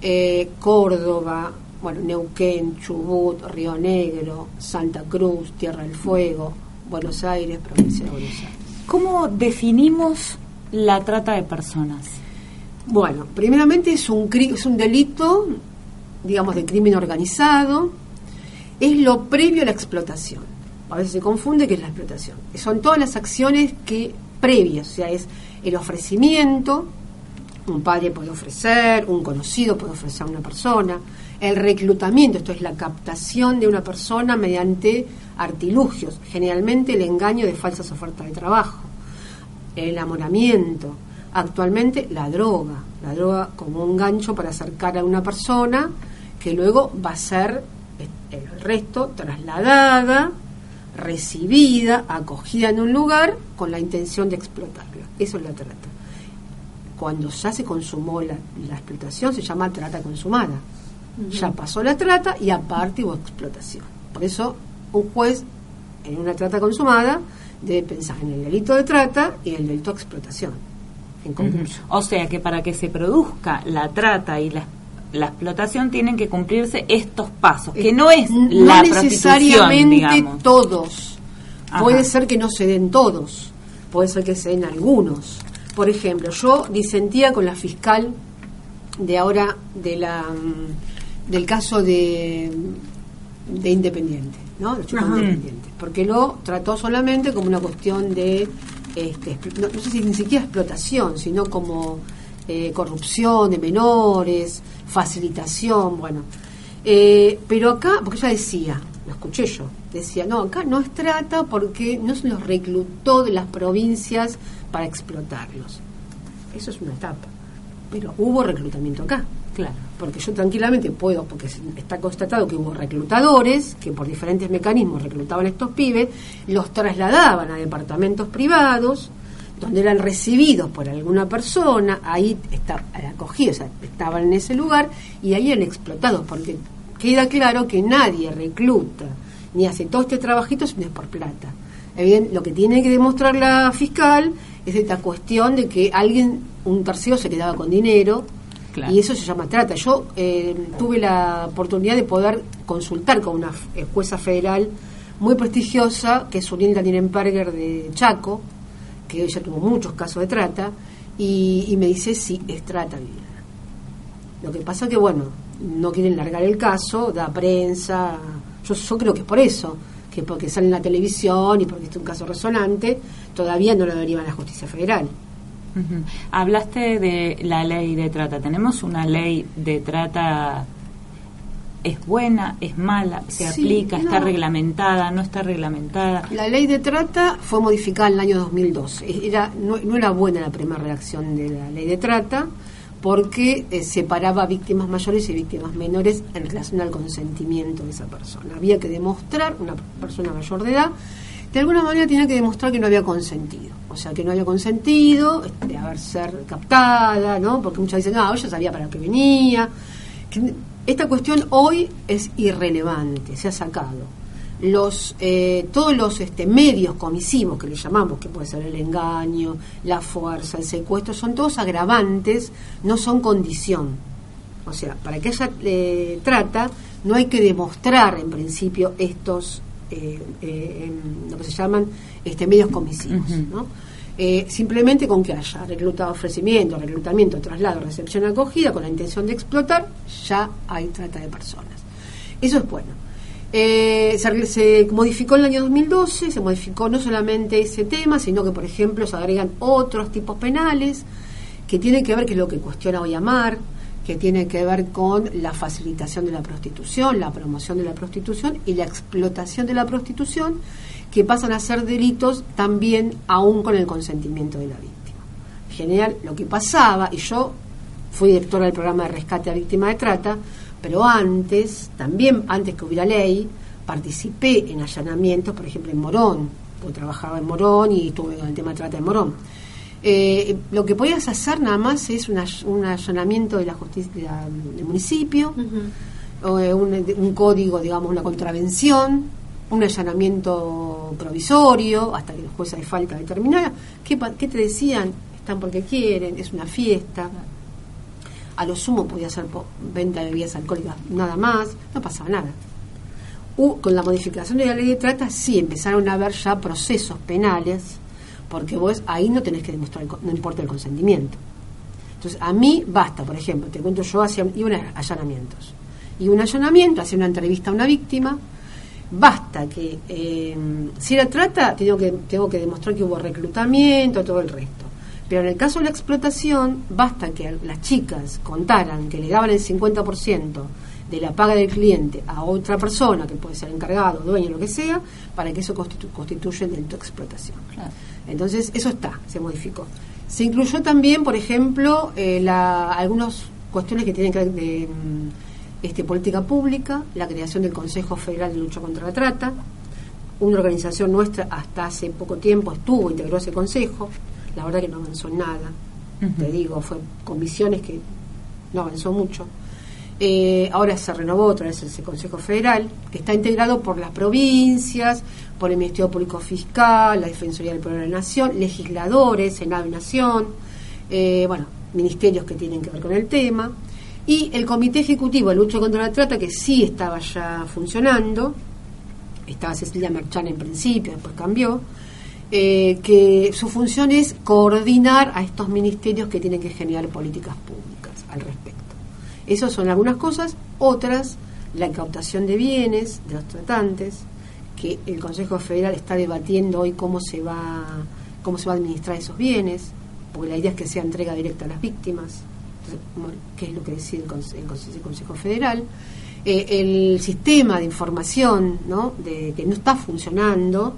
eh, Córdoba, bueno, Neuquén, Chubut, Río Negro, Santa Cruz, Tierra del Fuego, Buenos Aires, provincia de Buenos Aires. ¿Cómo definimos la trata de personas? Bueno, primeramente es un, es un delito, digamos, de crimen organizado, es lo previo a la explotación. A veces se confunde que es la explotación. Son todas las acciones que previas, o sea, es el ofrecimiento, un padre puede ofrecer, un conocido puede ofrecer a una persona, el reclutamiento, esto es la captación de una persona mediante artilugios, generalmente el engaño de falsas ofertas de trabajo, el enamoramiento, actualmente la droga, la droga como un gancho para acercar a una persona que luego va a ser el resto trasladada, recibida, acogida en un lugar con la intención de explotarla. Eso es la trata. Cuando ya se consumó la, la explotación se llama trata consumada. Ya pasó la trata y aparte hubo explotación. Por eso un juez en una trata consumada debe pensar en el delito de trata y el delito de explotación. En. O sea que para que se produzca la trata y la, la explotación tienen que cumplirse estos pasos, que no es no la necesariamente prostitución, digamos. todos. Ajá. Puede ser que no se den todos, puede ser que se den algunos. Por ejemplo, yo disentía con la fiscal de ahora de la mm, del caso de, de Independiente, ¿no? De. Independiente, porque lo trató solamente como una cuestión de este, no sé si ni siquiera explotación, sino como eh, corrupción de menores, facilitación, bueno. Eh, pero acá, porque ella decía, lo escuché yo, decía, no, acá no es trata porque no se los reclutó de las provincias para explotarlos. Eso es una etapa. Pero hubo reclutamiento acá. Claro. Porque yo tranquilamente puedo, porque está constatado que hubo reclutadores que por diferentes mecanismos reclutaban a estos pibes, los trasladaban a departamentos privados, donde eran recibidos por alguna persona, ahí está, acogidos, estaban en ese lugar y ahí eran explotados, porque queda claro que nadie recluta ni hace todo este trabajito si no es por plata. Evident- lo que tiene que demostrar la fiscal es esta cuestión de que alguien un tercero se quedaba con dinero Claro. y eso se llama trata. Yo eh, tuve la oportunidad de poder consultar con una eh, jueza federal muy prestigiosa, que es Urinda Nirenberger de Chaco, que ella tuvo muchos casos de trata, y, y me dice sí, es trata Viviana. Lo que pasa que, bueno, no quieren largar el caso, da prensa, yo, creo que es por eso, que porque sale en la televisión y porque es un caso resonante, todavía no lo deriva a la justicia federal. Hablaste de la ley de trata. ¿Tenemos una ley de trata? ¿Es buena? ¿Es mala? ¿Se Sí, aplica? ¿Está reglamentada? ¿No está reglamentada? La ley de trata fue modificada en el año 2012. Era, no, no era buena la primera redacción de la ley de trata porque eh, separaba víctimas mayores y víctimas menores en relación al consentimiento de esa persona. Había que demostrar, una persona mayor de edad, de alguna manera tenía que demostrar que no había consentido. O sea, que no había consentido de haber ser captada, ¿no? Porque muchas dicen, ah, ella sabía para qué venía. Que esta cuestión hoy es irrelevante, se ha sacado los eh, todos los este, medios comisivos que le llamamos, que puede ser el engaño, la fuerza, el secuestro, son todos agravantes, no son condición. O sea, para que haya eh, trata, no hay que demostrar en principio estos, eh, eh, lo que se llaman este, medios comisivos. ¿no? Eh, simplemente con que haya reclutado ofrecimiento, reclutamiento, traslado, recepción, acogida, con la intención de explotar, ya hay trata de personas. Eso es bueno. Eh, se, modificó en el año 2012, se modificó no solamente ese tema, sino que, por ejemplo, se agregan otros tipos penales que tienen que ver, que es lo que cuestiona hoy Amar, que tiene que ver con la facilitación de la prostitución, la promoción de la prostitución y la explotación de la prostitución, que pasan a ser delitos también aún con el consentimiento de la víctima. En general, lo que pasaba, y yo fui directora del programa de rescate a víctima de trata, pero antes, también antes que hubiera ley, participé en allanamientos, por ejemplo en Morón, porque trabajaba en Morón y estuve con el tema de trata de Morón. Eh, lo que podías hacer nada más es un, all- un allanamiento de la justicia del municipio, o, eh, un, un código, digamos, una contravención, un allanamiento provisorio, hasta que el juez de falta determinara. ¿Qué, ¿Qué te decían? Están porque quieren, es una fiesta. A lo sumo podía ser venta de bebidas alcohólicas, nada más, no pasaba nada. U- con la modificación de la ley de trata sí empezaron a haber ya procesos penales, porque vos ahí no tenés que demostrar, el no importa el consentimiento. Entonces, a mí basta, por ejemplo, te cuento yo, hacía, iba a allanamientos. Y un allanamiento, hacía una entrevista a una víctima, basta que, eh, si era trata, tengo que, tengo que demostrar que hubo reclutamiento, todo el resto. Pero en el caso de la explotación, basta que las chicas contaran que le daban el 50% de la paga del cliente a otra persona, que puede ser encargado, dueño, lo que sea, para que eso constitu- constituya el delito de explotación. Claro. Entonces, eso está, se modificó. Se incluyó también, por ejemplo, eh, la, algunas cuestiones que tienen que ver de mm, este, política pública, la creación del Consejo Federal de Lucha contra la Trata. Una organización nuestra hasta hace poco tiempo estuvo, integró ese consejo. La verdad que no avanzó nada. Te digo, fue comisiones que no avanzó mucho. Eh, ahora se renovó otra vez ese Consejo Federal, que está integrado por las provincias, por el Ministerio Público Fiscal, la Defensoría del Pueblo de la Nación, legisladores, Senado y Nación, eh, bueno, ministerios que tienen que ver con el tema, y el Comité Ejecutivo de Lucha contra la Trata, que sí estaba ya funcionando, estaba Cecilia Merchan en principio, después cambió, eh, que su función es coordinar a estos ministerios que tienen que generar políticas públicas al respecto. Esas son algunas cosas, otras, la incautación de bienes de los tratantes, que el Consejo Federal está debatiendo hoy cómo se va, cómo se va a administrar esos bienes, porque la idea es que sea entrega directa a las víctimas, que es lo que decide el, Conse- el Conse- el Consejo Federal. Eh, el sistema de información ¿no? de, que no está funcionando,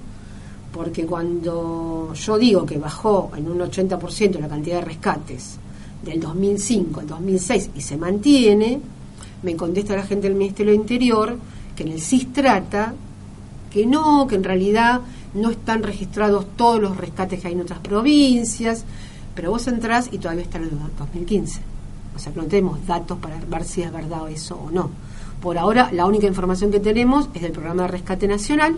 porque cuando yo digo que bajó en un 80% la cantidad de rescates del 2005 al 2006 y se mantiene, me contesta la gente del Ministerio del Interior que en el CISTRATA, que no, que en realidad no están registrados todos los rescates que hay en otras provincias, pero vos entrás y todavía está en el 2015. O sea que no tenemos datos para ver si es verdad eso o no. Por ahora, la única información que tenemos es del programa de rescate nacional,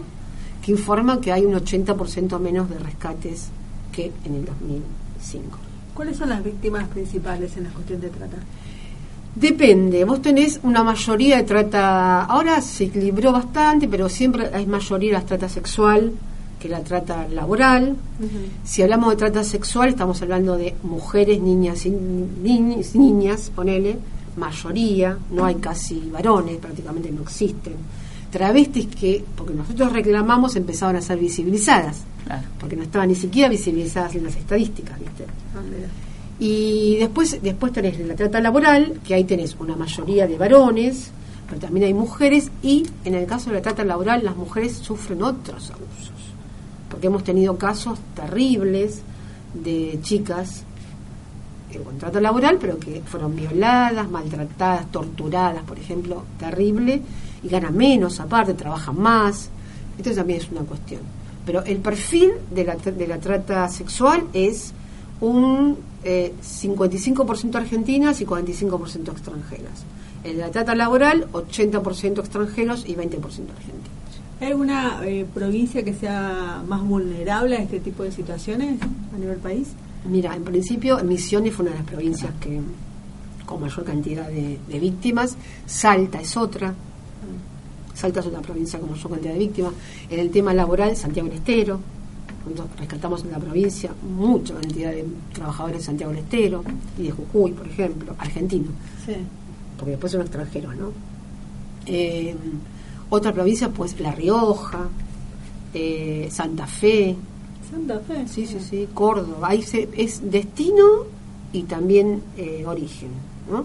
que informa que hay un 80% menos de rescates que en el 2005. ¿Cuáles son las víctimas principales en la cuestión de trata? Depende, vos tenés una mayoría de trata, ahora se equilibró bastante, pero siempre hay mayoría la trata sexual que la trata laboral. Si hablamos de trata sexual, estamos hablando de mujeres, niñas y niñas, niñas, ponele, mayoría, no hay casi varones, prácticamente no existen. Travestis que, porque nosotros reclamamos, empezaban a ser visibilizadas, Claro. porque no estaban ni siquiera visibilizadas en las estadísticas, ¿viste? Y después, después tenés la trata laboral, que ahí tenés una mayoría de varones, pero también hay mujeres, y en el caso de la trata laboral las mujeres sufren otros abusos, porque hemos tenido casos terribles de chicas en contrato laboral, pero que fueron violadas, maltratadas, torturadas, por ejemplo, terrible, y ganan menos aparte, trabajan más. Esto también es una cuestión. Pero el perfil de la, de la trata sexual es un eh, 55% argentinas y 45% extranjeras. En la trata laboral, 80% extranjeros y 20% argentinos. ¿Hay alguna eh, provincia que sea más vulnerable a este tipo de situaciones a nivel país? Mira, en principio Misiones fue una de las provincias que con mayor cantidad de, de víctimas. Salta es otra. Salta es otra provincia con mayor cantidad de víctimas. En el tema laboral, Santiago del Estero. Nosotros rescatamos en la provincia mucha cantidad de trabajadores de Santiago del Estero y de Jujuy, por ejemplo, argentinos, Sí. porque después son extranjeros, ¿no? Eh, otra provincia, pues La Rioja, eh, Santa Fe, Santa Fe. Sí, sí, sí, Córdoba. Ahí se- es destino y también eh, origen. ¿no?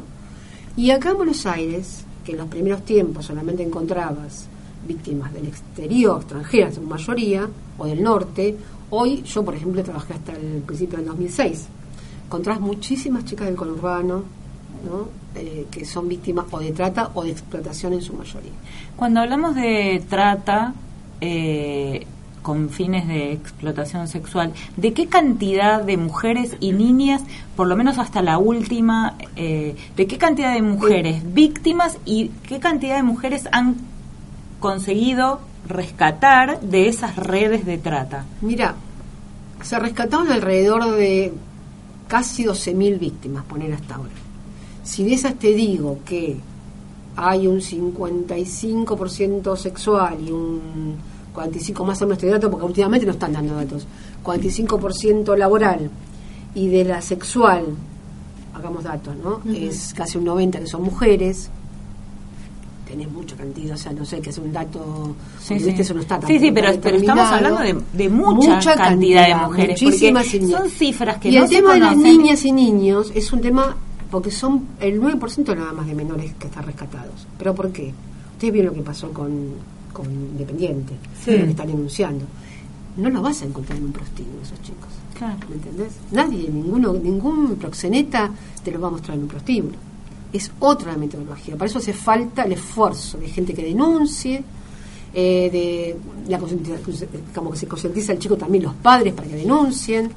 Y acá en Buenos Aires, que en los primeros tiempos solamente encontrabas víctimas del exterior, extranjeras en mayoría, o del norte, hoy yo, por ejemplo, trabajé hasta el principio del 2006. Encontrás muchísimas chicas del conurbano ¿no? Eh, que son víctimas o de trata o de explotación en su mayoría. Cuando hablamos de trata eh, con fines de explotación sexual, ¿de qué cantidad de mujeres y niñas, por lo menos hasta la última, eh, de qué cantidad de mujeres víctimas y qué cantidad de mujeres han conseguido rescatar de esas redes de trata? Mira, se rescataron alrededor de casi 12.000 víctimas, poner hasta ahora. Si de esas te digo que hay un 55% sexual y un 45% más o menos este dato, porque últimamente no están dando datos, 45% laboral y de la sexual, hagamos datos, ¿no? Es casi un 90% que son mujeres. Tenés mucha cantidad, o sea, no sé, que es un dato. Sí, sí. viste, eso no está Sí, sí, pero- estamos hablando de- de mucha cantidad de mujeres, muchísimas son cifras que y no el se tema de las niñas y niños es un tema porque son el 9% nada más de menores que están rescatados. ¿Pero por qué? Ustedes vieron lo que pasó con, con Independiente, Sí. lo que están denunciando. No lo vas a encontrar en un prostíbulo esos chicos. Claro. ¿Me entendés? Nadie, ninguno, ningún proxeneta te lo va a mostrar en un prostíbulo. Es otra metodología. Para eso hace falta el esfuerzo de gente que denuncie, eh, de la como que se concientiza al chico también los padres para que denuncien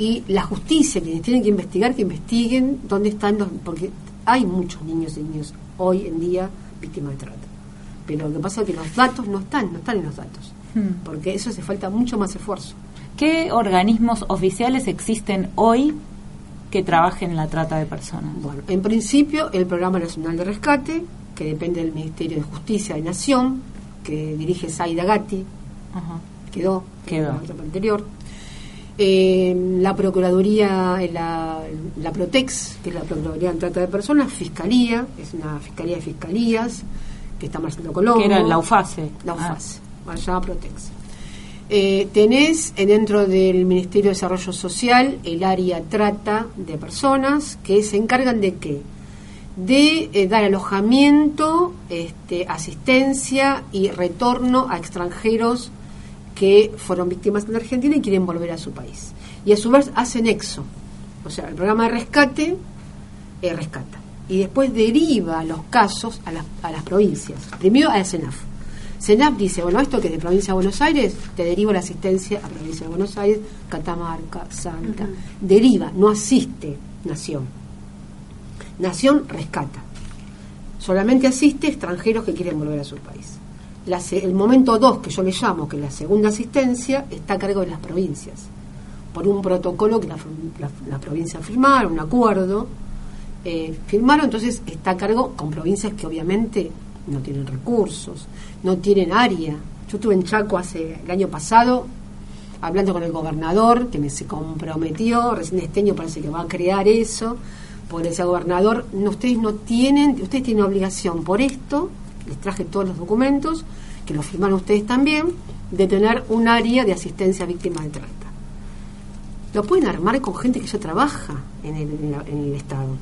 y la justicia quienes tienen que investigar que investiguen dónde están los porque hay muchos niños y niños hoy en día víctimas de trata pero lo que pasa es que los datos no están no están en los datos Hmm. porque eso hace falta mucho más esfuerzo ¿Qué organismos oficiales existen hoy que trabajen en la trata de personas? Bueno, en principio el Programa Nacional de Rescate, que depende del Ministerio de Justicia de Nación, que dirige Zaida Gatti, Ajá. quedó, Quedó. en la etapa anterior. Eh, la Procuraduría, eh, la, la Protex, que es la Procuraduría en Trata de Personas, Fiscalía, es una Fiscalía de Fiscalías, que está Marcelo Colombo. Que era la UFACE. La Ah. UFACE, ahora se llama Protex. Eh, tenés eh, dentro del Ministerio de Desarrollo Social el área trata de personas que se encargan de qué? De eh, dar alojamiento, este, asistencia y retorno a extranjeros que fueron víctimas en Argentina y quieren volver a su país. Y a su vez hacen exo. O sea, el programa de rescate eh, rescata. Y después deriva los casos a las, a las provincias. Primero a la CENAF. CENAF dice, bueno, esto que es de provincia de Buenos Aires, te derivo la asistencia a provincia de Buenos Aires, Catamarca, Salta. Deriva, no asiste Nación. Nación rescata. Solamente asiste extranjeros que quieren volver a su país. La el momento 2, que yo le llamo, que la segunda asistencia, está a cargo de las provincias. por un protocolo que la, la, la provincia firmaron, un acuerdo, eh, firmaron, entonces está a cargo con provincias que obviamente no tienen recursos, no tienen área. Yo estuve en Chaco hace el año pasado hablando con el gobernador, que me se comprometió, recién este año parece que va a crear eso, porque decía gobernador, no, ustedes no tienen, ustedes tienen obligación por esto, les traje todos los documentos, que lo firmaron ustedes también, de tener un área de asistencia a víctimas de trata. Lo pueden armar con gente que ya trabaja en el, en la- en el Estado.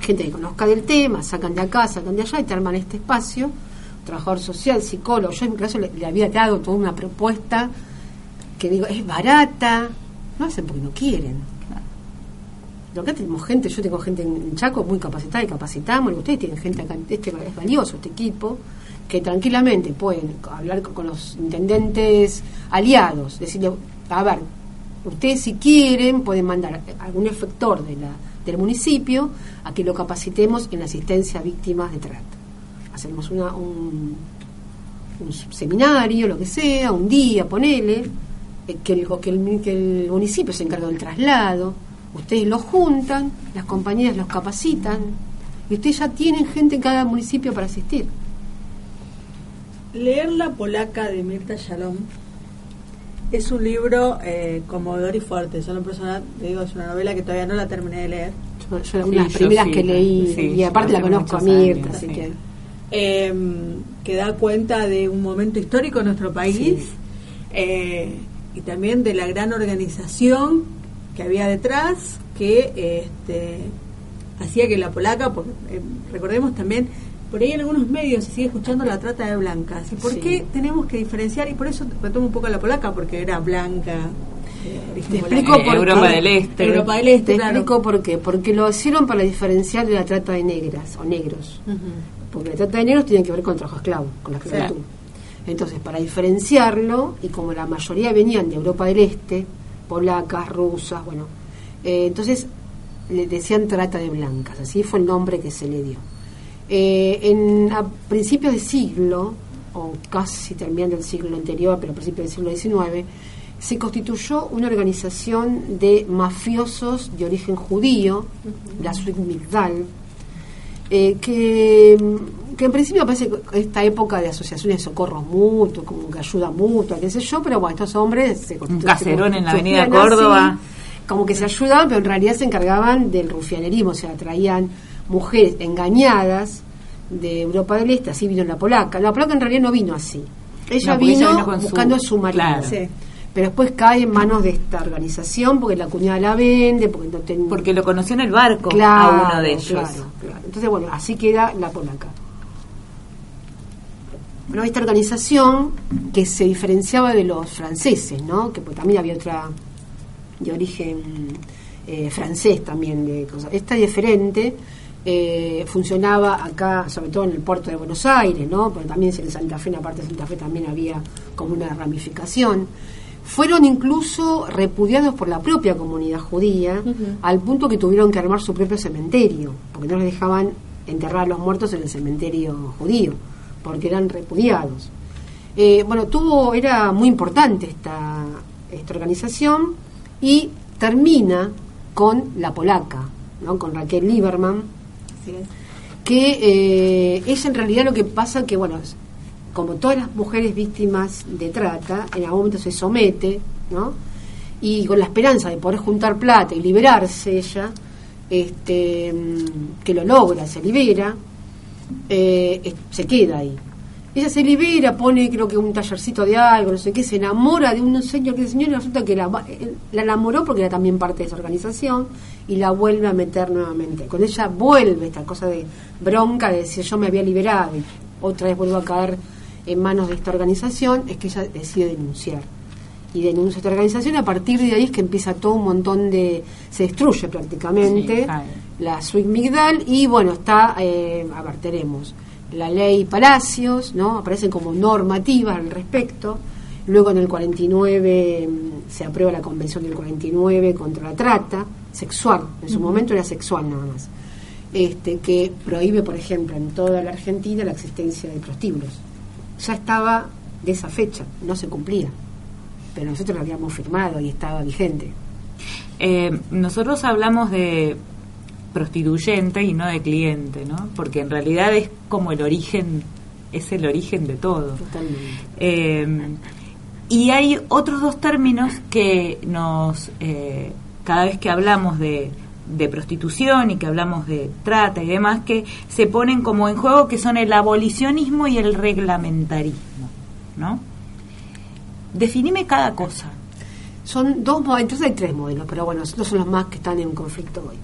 Gente que conozca del tema, sacan de acá, sacan de allá y te arman este espacio. Trabajador social, psicólogo. Yo en mi caso le, le había dado toda una propuesta que digo, es barata. No hacen porque no quieren. Pero acá tenemos gente, yo tengo gente en Chaco muy capacitada y capacitamos, ustedes tienen gente acá, este es valioso este equipo, que tranquilamente pueden hablar con, los intendentes aliados, decirle, a ver, ustedes si quieren pueden mandar algún efector de del municipio a que lo capacitemos en asistencia a víctimas de trata. Hacemos una, un, un seminario, lo que sea, un día, ponele, eh, que el, que, el, que el municipio se encarga del traslado, ustedes los juntan, las compañías los capacitan, y ustedes ya tienen gente en cada municipio para asistir. Leer La Polaca de Mirta Shalom es un libro eh, conmovedor y fuerte. Yo en lo personal, le digo, es una novela que todavía no la terminé de leer. Yo, yo Sí, una de las yo primeras sí, que leí, sí, y aparte la conozco a Mirta, años, así sí. que... eh, que da cuenta de un momento histórico en nuestro país eh, y también de la gran organización que había detrás que este, hacía que la polaca, porque eh, recordemos también, por ahí en algunos medios se sigue escuchando la trata de blancas. ¿Y por Sí. qué tenemos que diferenciar? Y por eso retomo un poco a la polaca, porque era blanca. eh, Te explico por Europa qué. del Este. Europa del Este, Te claro. explico por qué. Porque lo hicieron para diferenciar de la trata de negras o negros. Porque la trata de negros tiene que ver con el trabajo esclavo, con la esclavitud. Entonces, para diferenciarlo, y como la mayoría venían de Europa del Este, polacas, rusas, bueno, eh, entonces le decían trata de blancas, así fue el nombre que se le dio. Eh, en, a principios de siglo, o casi terminando el siglo anterior, pero a principios del siglo XIX, se constituyó una organización de mafiosos de origen judío, la Suik Migdal, eh, que, que en principio parece que esta época de asociaciones de socorros mutuos, como que ayuda mutua, qué sé yo, pero bueno, estos hombres se Un caserón en la avenida así, Córdoba. como que se ayudaban, pero en realidad se encargaban del rufianerismo, o sea, traían mujeres engañadas de Europa del Este, así vino la polaca. La polaca en realidad no vino así. Ella No, porque ella vino, con su- buscando a su marido. claro. Sí. Pero después cae en manos de esta organización porque la cuñada la vende, porque no ten- Porque lo conoció en el barco Claro, a uno de ellos. claro, claro. Entonces, bueno, así queda la polaca. Bueno, esta organización que se diferenciaba de los franceses, ¿no? Que pues, también había otra de origen eh, francés también de cosas. Esta es diferente. eh, funcionaba acá, sobre todo en el puerto de Buenos Aires, ¿no? Pero también en Santa Fe, en la parte de Santa Fe también había como una ramificación. Fueron incluso repudiados por la propia comunidad judía, al punto que tuvieron que armar su propio cementerio, porque no les dejaban enterrar a los muertos en el cementerio judío, porque eran repudiados. Eh, bueno, tuvo, era muy importante esta, esta organización y termina con la polaca, ¿no? con Raquel Lieberman, es. que eh, ella en realidad lo que pasa que, bueno, es- como todas las mujeres víctimas de trata, en algún momento se somete, ¿no? Y con la esperanza de poder juntar plata y liberarse ella, este, mm, que lo logra, se libera, eh, se queda ahí. Ella se libera, pone creo que un tallercito de algo, no sé qué, se enamora de un señor que el señor resulta que la, la enamoró porque era también parte de esa organización y la vuelve a meter nuevamente. Con ella vuelve esta cosa de bronca de decir yo me había liberado y otra vez vuelvo a caer en manos de esta organización, es que ella decide denunciar. Y denuncia esta organización, a partir de ahí es que empieza todo un montón de... se destruye prácticamente Sí, la Suic Migdal y bueno, está, eh, a ver, tenemos la ley Palacios, ¿no? Aparecen como normativas al respecto. Luego en el 49 mm, se aprueba la Convención del 49 contra la trata sexual. En su momento era sexual nada más. Este, que prohíbe, por ejemplo, en toda la Argentina la existencia de prostíbulos. Ya estaba de esa fecha, no se cumplía. pero nosotros lo habíamos firmado y estaba vigente. Eh, nosotros hablamos de prostituyente y no de cliente, ¿no? Porque en realidad es como el origen, es el origen de todo. Totalmente. Eh, y hay otros dos términos que nos, eh, cada vez que hablamos de, de prostitución y que hablamos de trata y demás, que se ponen como en juego, que son el abolicionismo y el reglamentarismo, ¿no? Definime cada cosa. Son dos modelos, entonces hay tres modelos, pero bueno, estos son los más que están en conflicto hoy.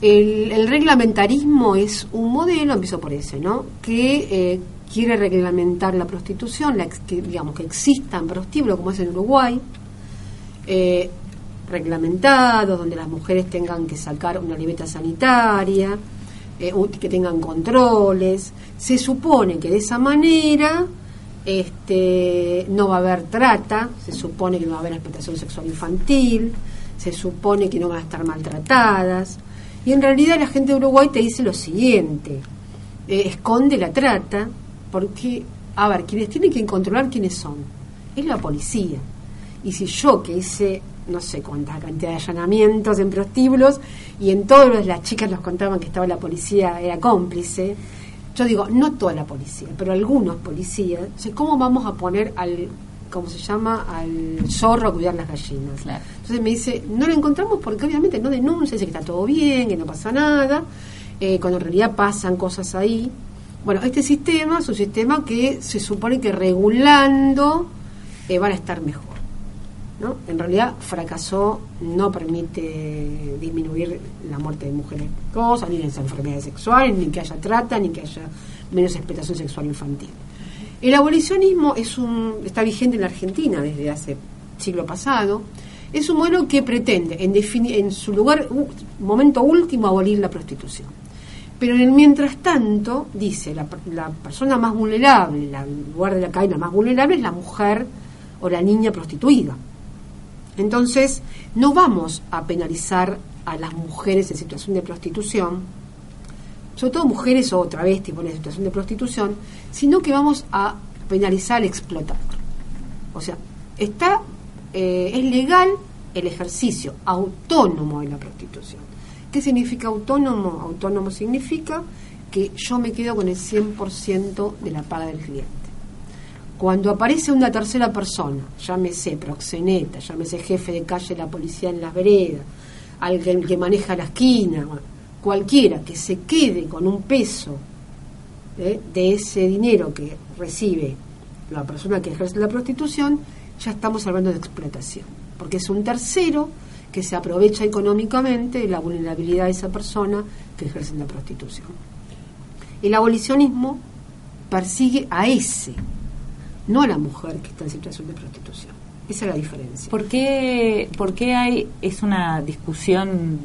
El, reglamentarismo es un modelo, empiezo por ese, ¿no? Que eh, quiere reglamentar la prostitución, digamos que existan prostíbulos como es en Uruguay, eh, reglamentados, donde las mujeres tengan que sacar una libreta sanitaria, eh, que tengan controles. Se supone que de esa manera este, no va a haber trata, se supone que no va a haber explotación sexual infantil, se supone que no van a estar maltratadas. Y en realidad la gente de Uruguay te dice lo siguiente, eh, esconde la trata, porque, a ver, quienes tienen que controlar quiénes son, es la policía. Y si yo que hice, no sé cuánta cantidad de allanamientos en prostíbulos, y en todos los, las chicas nos contaban que estaba la policía, era cómplice, yo digo, no toda la policía, pero algunos policías, o sea, ¿cómo vamos a poner al, ¿cómo se llama?, al zorro a cuidar las gallinas? Claro. Entonces me dice, no lo encontramos porque obviamente no denuncia, dice que está todo bien, que no pasa nada, eh, cuando en realidad pasan cosas ahí. Bueno, este sistema es un sistema que se supone que regulando eh, van a estar mejor. En realidad fracasó, no permite disminuir la muerte de mujeres cosas, ni las enfermedades sexuales, ni que haya trata, ni que haya menos explotación sexual infantil. El abolicionismo es un, está vigente en la Argentina desde hace siglo pasado. Es un modelo que pretende, en, en su lugar, momento último, abolir la prostitución. Pero en el mientras tanto, dice, la, la persona más vulnerable, el lugar de la cadena más vulnerable es la mujer o la niña prostituida. Entonces, no vamos a penalizar a las mujeres en situación de prostitución, sobre todo mujeres o travestis en situación de prostitución, sino que vamos a penalizar al explotador. O sea, está eh, es legal el ejercicio autónomo de la prostitución. ¿Qué significa autónomo? Autónomo significa que yo me quedo con el 100% de la paga del cliente. Cuando aparece una tercera persona, llámese proxeneta, llámese jefe de calle de la policía en las veredas, alguien que maneja la esquina, cualquiera que se quede con un peso ¿eh? de ese dinero que recibe la persona que ejerce la prostitución, ya estamos hablando de explotación, porque es un tercero que se aprovecha económicamente de la vulnerabilidad de esa persona que ejerce la prostitución. El abolicionismo persigue a ese, no a la mujer que está en situación de prostitución. Esa es la diferencia. ¿Por qué, por qué hay, es una discusión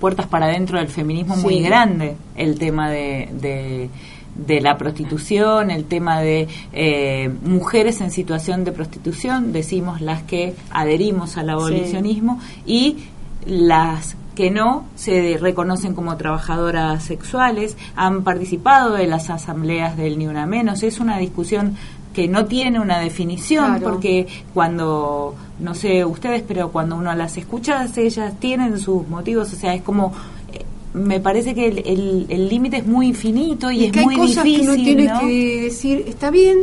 puertas para adentro del feminismo muy grande el tema de, de, de la prostitución, el tema de eh, mujeres en situación de prostitución, decimos las que adherimos al abolicionismo, y las que no se reconocen como trabajadoras sexuales, han participado de las asambleas del Ni Una Menos. Es una discusión que no tiene una definición Claro. porque cuando, no sé ustedes, pero cuando uno las escucha, ellas tienen sus motivos, o sea, es como, eh, me parece que el- el el límite es muy infinito y, Y es que hay muy cosas difícil, que uno tiene ¿no? que decir está bien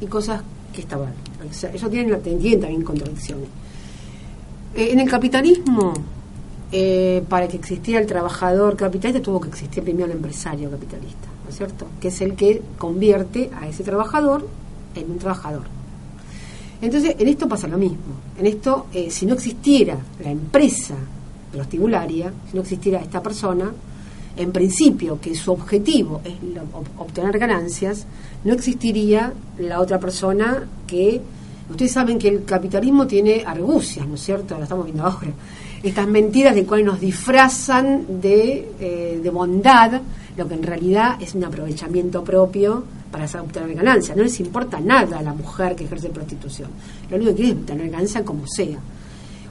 y cosas que está mal. O sea, ellos tienen, la- tienen también contradicciones. Eh, en el capitalismo, eh, para que existiera el trabajador capitalista, tuvo que existir primero el empresario capitalista, ¿no es cierto? Que es el que convierte a ese trabajador en un trabajador. Entonces, en esto pasa lo mismo. En esto, eh, si no existiera la empresa prostibularia, si no existiera esta persona, en principio que su objetivo es obtener ganancias, no existiría la otra persona que... Ustedes saben que el capitalismo tiene argucias, ¿no es cierto? Lo estamos viendo ahora. Estas mentiras de cuales nos disfrazan de, eh, de bondad, lo que en realidad es un aprovechamiento propio para obtener ganancias. No les importa nada a la mujer que ejerce prostitución. Lo único que quiere es obtener ganancia como sea.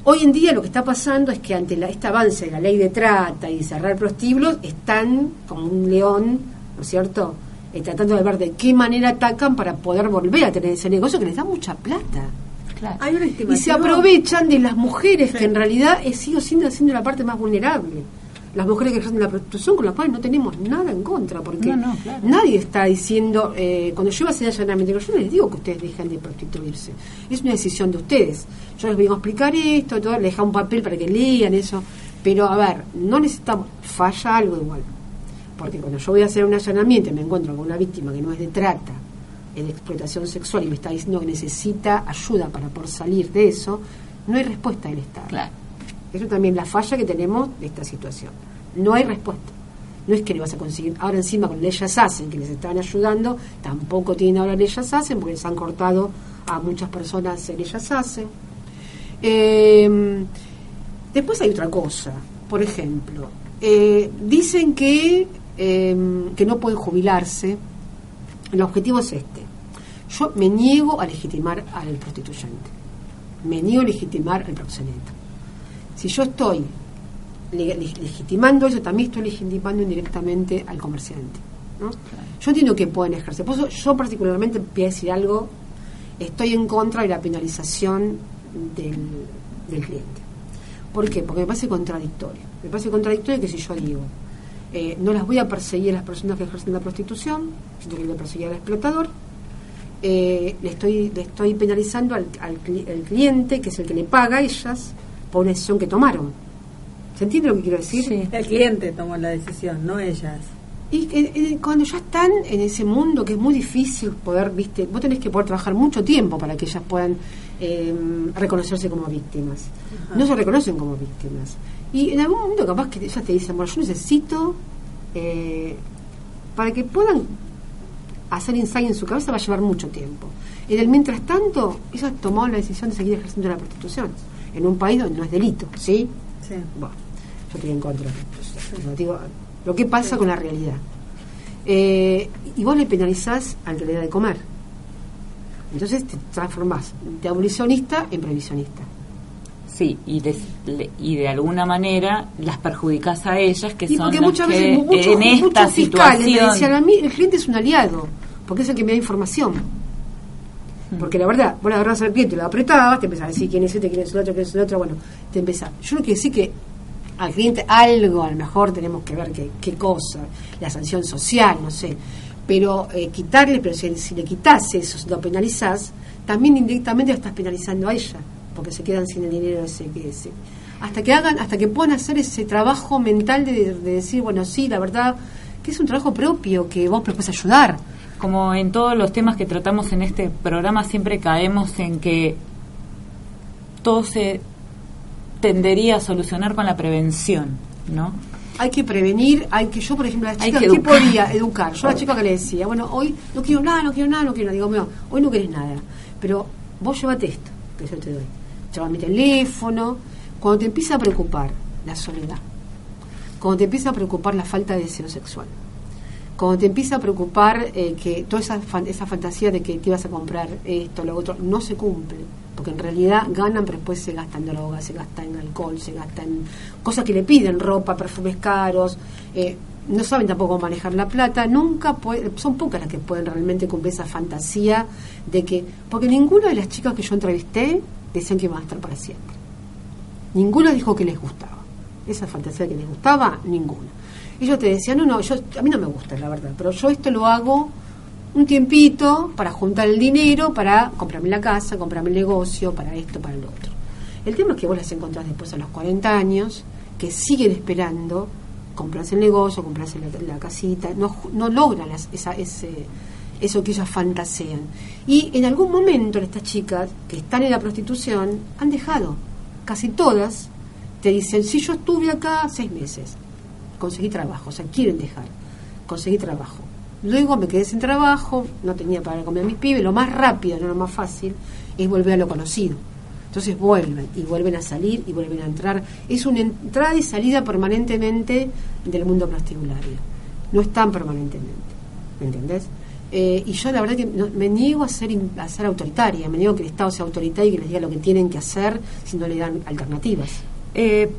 Hoy en día lo que está pasando es que ante la, este avance de la ley de trata y cerrar prostíbulos, están como un león, ¿no es cierto?, Eh, tratando de ver de qué manera atacan para poder volver a tener ese negocio que les da mucha plata. Claro. Hay una Y se aprovechan de las mujeres Sí. que en realidad eh, sigo siendo, siendo la parte más vulnerable. Las mujeres que ejercen la prostitución con las cuales no tenemos nada en contra, porque No, no, claro. nadie está diciendo, eh, cuando yo iba a hacer allanamiento, yo no les digo que ustedes dejen de prostituirse, es una decisión de ustedes. Yo les voy a explicar esto, todo, les deja un papel para que lean eso, pero a ver, no necesitamos, falla algo igual, porque cuando yo voy a hacer un allanamiento y me encuentro con una víctima que no es de trata, de explotación sexual y me está diciendo que necesita ayuda para poder salir de eso, no hay respuesta del Estado. Claro. Eso también es la falla que tenemos de esta situación. No hay respuesta. No es que le vas a conseguir. Ahora encima con leyes hacen que les estaban ayudando, tampoco tienen ahora leyes hacen porque les han cortado a muchas personas en ellas hacen. Eh, después hay otra cosa. Por ejemplo, eh, dicen que, eh, que no pueden jubilarse. El objetivo es este. Yo me niego a legitimar al prostituyente. Me niego a legitimar al proxeneta. Si yo estoy le- le- legitimando eso, también estoy legitimando indirectamente al comerciante. ¿no? Yo entiendo que pueden ejercer. Por eso yo particularmente voy a decir algo, estoy en contra de la penalización del, del cliente. ¿Por qué? Porque me parece contradictorio. Me parece contradictorio que si yo digo, eh, no las voy a perseguir a las personas que ejercen la prostitución, sino que voy a perseguir al explotador, eh, le, estoy, le estoy penalizando al, al cli- al cliente, que es el que le paga a ellas, por una decisión que tomaron. ¿Se entiende lo que quiero decir? Sí. El cliente tomó la decisión, no ellas. Y que, eh, cuando ya están en ese mundo que es muy difícil poder, viste, vos tenés que poder trabajar mucho tiempo para que ellas puedan eh, reconocerse como víctimas. No se reconocen como víctimas. Y en algún momento capaz que ellas te dicen, bueno, yo necesito, eh, para que puedan hacer insight en su cabeza va a llevar mucho tiempo. En el mientras tanto, ellas tomaron la decisión de seguir ejerciendo la prostitución en un país donde no es delito, ¿sí? Sí. Bueno, yo estoy en contra. digo, lo que pasa con la realidad. Eh, y vos le penalizás al que le da de comer. Entonces te transformás de abolicionista en previsionista. Sí, y de, le- y de alguna manera las perjudicas a ellas, que Y son porque las muchas que veces muchos, en esta muchos fiscales me situación... decían a mí, el cliente es un aliado, porque es el que me da información. Porque la verdad, vos le agarrás al cliente, lo apretabas, te empezás a decir quién es este, quién es el otro, quién es el otro, bueno, te empezás. Yo no quiero decir que al cliente algo, a lo mejor tenemos que ver qué, qué cosa, la sanción social, no sé, pero eh, quitarle, pero si, si le quitas eso, si lo penalizás, también indirectamente lo estás penalizando a ella, porque se quedan sin el dinero ese que ese. Hasta que hagan, hasta que puedan hacer ese trabajo mental de, de decir, bueno, sí, la verdad, que es un trabajo propio, que vos puedes ayudar. Como en todos los temas que tratamos en este programa, siempre caemos en que todo se tendería a solucionar con la prevención, ¿no? Hay que prevenir, hay que, yo por ejemplo, a las Hay chicas, que ¿qué educar. podía educar? Yo a la chica que le decía, bueno, hoy no quiero nada, no quiero nada, no quiero nada. Digo, mira, hoy no querés nada, pero vos llévate esto, que yo te doy. Lleva mi teléfono. Cuando te empieza a preocupar la soledad, cuando te empieza a preocupar la falta de deseo sexual, cuando te empieza a preocupar eh, que toda esa, fan- esa fantasía de que te ibas a comprar esto, lo otro, no se cumple. Porque en realidad ganan, pero después se gastan drogas, se gasta en alcohol, se gasta en cosas que le piden, ropa, perfumes caros. eh, no saben tampoco manejar la plata. Nunca puede- son pocas las que pueden realmente cumplir esa fantasía de que. Porque ninguna de las chicas que yo entrevisté decían que iban a estar para siempre. Ninguno dijo que les gustaba. Esa fantasía que les gustaba, ninguna. Ellos te decían, no, no, yo, a mí no me gusta, la verdad, pero yo esto lo hago un tiempito para juntar el dinero, para comprarme la casa, comprarme el negocio, para esto, para lo otro. El tema es que vos las encontrás después a los 40 años, que siguen esperando comprarse el negocio, comprarse la, la casita, no, no logran las- esa, ese, eso que ellas fantasean. Y en algún momento estas chicas que están en la prostitución han dejado, casi todas, te dicen, si yo estuve acá seis meses, conseguí trabajo, o sea, quieren dejar, conseguí trabajo. Luego me quedé sin trabajo, no tenía para comer a mis pibes, lo más rápido, no lo más fácil, es volver a lo conocido. Entonces vuelven y vuelven a salir y vuelven a entrar. Es una entrada y salida permanentemente del mundo prostibulario. No están permanentemente. ¿Me entendés? Eh, y yo la verdad que no- me niego a ser, a ser autoritaria, me niego que el Estado sea autoritario y que les diga lo que tienen que hacer si no le dan alternativas. Eh,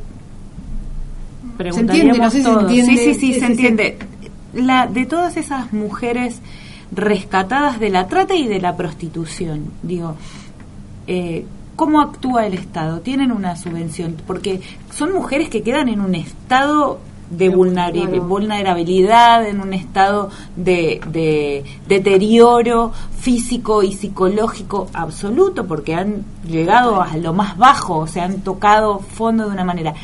entiende? No sé si se entiende. Sí, sí, sí, se entiende. La, de todas esas mujeres rescatadas de la trata y de la prostitución, digo, eh, ¿cómo actúa el Estado? ¿Tienen una subvención? Porque son mujeres que quedan en un estado de vulnerabilidad, en un estado de, de deterioro físico y psicológico absoluto, porque han llegado a lo más bajo, o sea, han tocado fondo de una manera.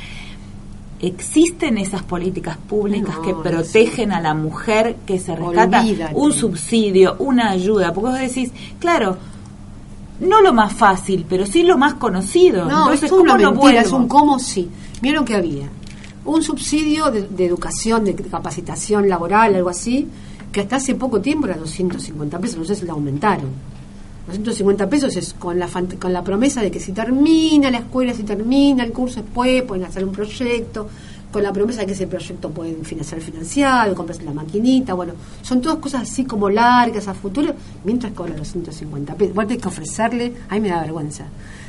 ¿Existen esas políticas públicas No, que no protegen a la mujer que se rescata Olvídate. un subsidio, una ayuda? Porque vos decís, claro, no lo más fácil, pero sí lo más conocido. No, Entonces, es una ¿cómo no mentira, es vuelvo? un cómo sí. Lo que había. Un subsidio de, educación, de capacitación laboral, algo así, que hasta hace poco tiempo era 250 pesos, no sé si lo aumentaron. 250 pesos es con la, con la promesa de que si termina la escuela, si termina el curso después, pueden hacer un proyecto, con la promesa de que ese proyecto pueden financiar financiado, comprarse la maquinita, bueno, son todas cosas así como largas a futuro, mientras cobra los 150 pesos. Vos tenés que ofrecerle, a mí me da vergüenza,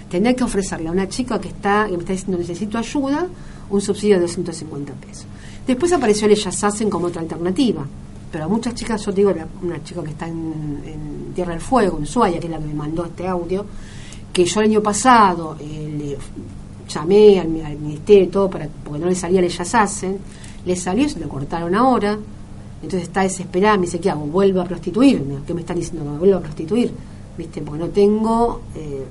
tener que ofrecerle a una chica que está, que me está diciendo necesito ayuda, un subsidio de 250 pesos. Después apareció el Ellas Hacen como otra alternativa. Pero a muchas chicas, yo digo, una chica que está en, Tierra del Fuego, en Ushuaia, que es la que me mandó este audio, que yo el año pasado eh, le llamé al, mi- al ministerio y todo para, porque no le salía el Ellas Hacen, le salió, se lo cortaron ahora, entonces está desesperada, me dice, ¿qué hago? ¿Vuelvo a prostituirme? ¿Qué me están diciendo? me vuelvo a prostituir, ¿viste? Porque no tengo eh,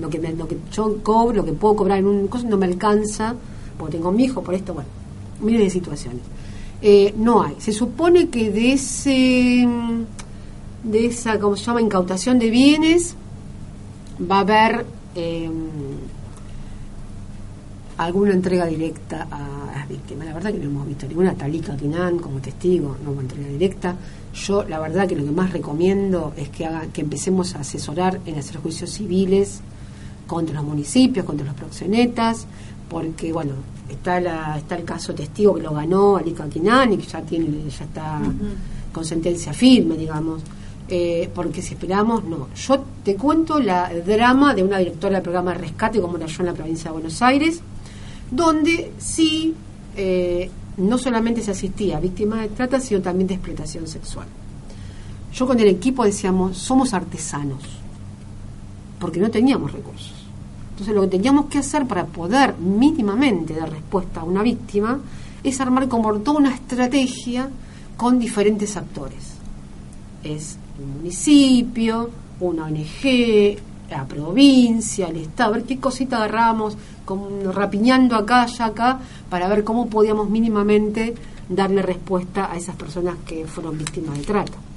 lo, que me- lo que yo cobro, lo que puedo cobrar en un cosa, no me alcanza, porque tengo mi hijo, por esto, bueno, miles de situaciones. Eh, no hay. Se supone que de ese de esa, ¿cómo se llama?, incautación de bienes va a haber eh, alguna entrega directa a las víctimas. La verdad que no hemos visto ninguna Talika Quinan como testigo, no hubo entrega directa. Yo la verdad que lo que más recomiendo es que haga, que empecemos a asesorar en hacer juicios civiles contra los municipios, contra los proxenetas, porque bueno, está la, está el caso testigo que lo ganó Alika Quinan y que ya tiene, ya está con sentencia firme, digamos. Eh, porque si esperamos, no. Yo te cuento la drama de una directora del programa de rescate, como era yo en la provincia de Buenos Aires, donde sí eh, no solamente se asistía a víctimas de trata, sino también de explotación sexual. Yo con el equipo decíamos, somos artesanos, porque no teníamos recursos. Entonces lo que teníamos que hacer para poder mínimamente dar respuesta a una víctima es armar como toda una estrategia con diferentes actores. Es el municipio, una ONG, la provincia, el Estado, a ver qué cosita agarramos, rapiñando acá, allá, acá, para ver cómo podíamos mínimamente darle respuesta a esas personas que fueron víctimas de trata.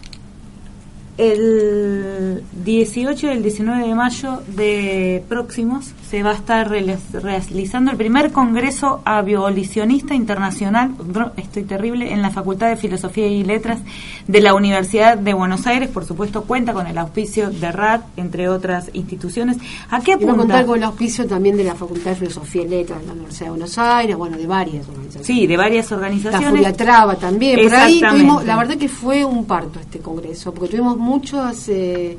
El 18 y el 19 de mayo de próximos se va a estar reali- realizando el primer Congreso Abolicionista Internacional, estoy terrible, en la Facultad de Filosofía y Letras de la Universidad de Buenos Aires. Por supuesto, cuenta con el auspicio de RAD, entre otras instituciones. ¿A qué Y va a apunta? contar con el auspicio también de la Facultad de Filosofía y Letras de la Universidad de Buenos Aires, bueno, de varias organizaciones. Sí, de varias La organizaciones. Furia Traba también. Por ahí tuvimos, la verdad que fue un parto este congreso, porque tuvimos muchos, eh,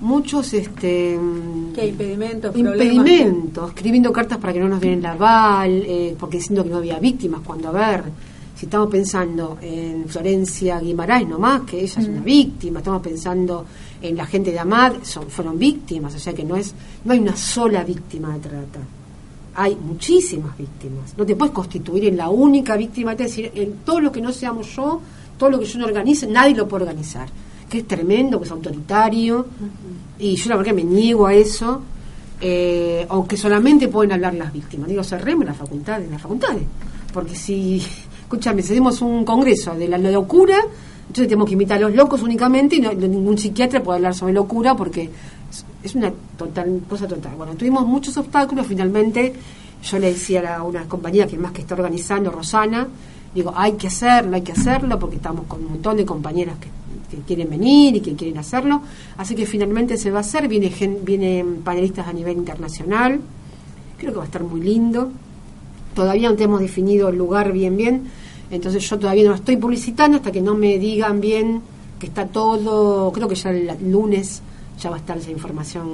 muchos, este, mm, ¿Qué impedimentos? impedimentos, escribiendo cartas para que no nos den el aval, eh, porque diciendo que no había víctimas, cuando a ver, si estamos pensando en Florencia Guimaraes nomás, que ella es una víctima, estamos pensando en la gente de Amad, son, fueron víctimas, o sea que no es, no hay una sola víctima de trata. Hay muchísimas víctimas. No te puedes constituir en la única víctima, es decir, en todo lo que no seamos yo, todo lo que yo no organice, nadie lo puede organizar. Que es tremendo, que es autoritario, y yo la verdad que me niego a eso, eh, aunque solamente pueden hablar las víctimas. Digo, cerremos las facultades, las facultades. Porque si, [LAUGHS] escúchame, hacemos un congreso de la locura, entonces tenemos que invitar a los locos únicamente y no, ningún psiquiatra puede hablar sobre locura porque es una total cosa total. Bueno, tuvimos muchos obstáculos, finalmente yo le decía a una compañía que más que está organizando, Rosana, digo, hay que hacerlo, hay que hacerlo, porque estamos con un montón de compañeras que, que quieren venir y que quieren hacerlo, así que finalmente se va a hacer, viene gen- vienen panelistas a nivel internacional, creo que va a estar muy lindo, todavía no tenemos definido el lugar bien bien, entonces yo todavía no lo estoy publicitando hasta que no me digan bien que está todo, creo que ya el lunes ya va a estar esa información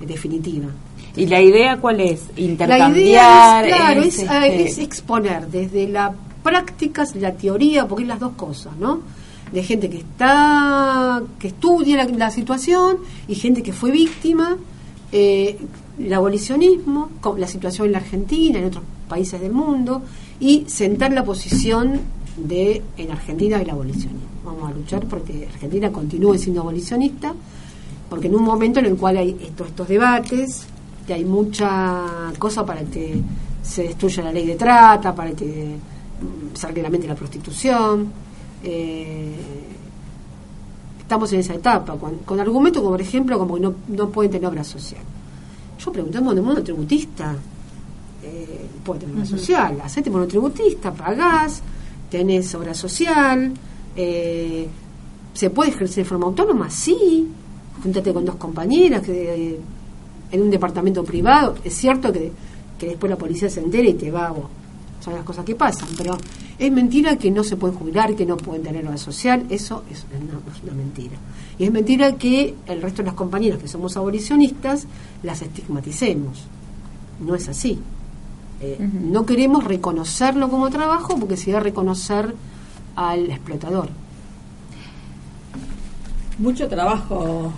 eh, definitiva. ¿Y la idea cuál es? La Intercambiar. idea es, claro, es, este, eh, es exponer desde la práctica, la teoría, porque es las dos cosas, ¿no? De gente que está que estudia la, situación y gente que fue víctima eh, el abolicionismo la situación en la Argentina en otros países del mundo y sentar la posición de en Argentina el abolicionismo. Vamos a luchar porque Argentina continúe siendo abolicionista porque en un momento en el cual hay estos, estos debates que hay mucha cosa para que se destruya la ley de trata para que mm, se reglamente la prostitución eh, estamos en esa etapa, con, con argumentos como, por ejemplo, como que no, no pueden tener obra social. Yo pregunté, ¿un monotributista? Eh, puede tener obra social, hacete monotributista, pagás, tenés obra social, eh, ¿se puede ejercer de forma autónoma? Sí, júntate con dos compañeras que, eh, en un departamento privado, es cierto que, que después la policía se entera y te va, vos, son las cosas que pasan, pero es mentira que no se pueden jubilar, que no pueden tener obra social, eso es una, es una mentira. Y es mentira que el resto de las compañeras que somos abolicionistas las estigmaticemos. No es así. Eh, No queremos reconocerlo como trabajo porque sería reconocer al explotador. Mucho trabajo.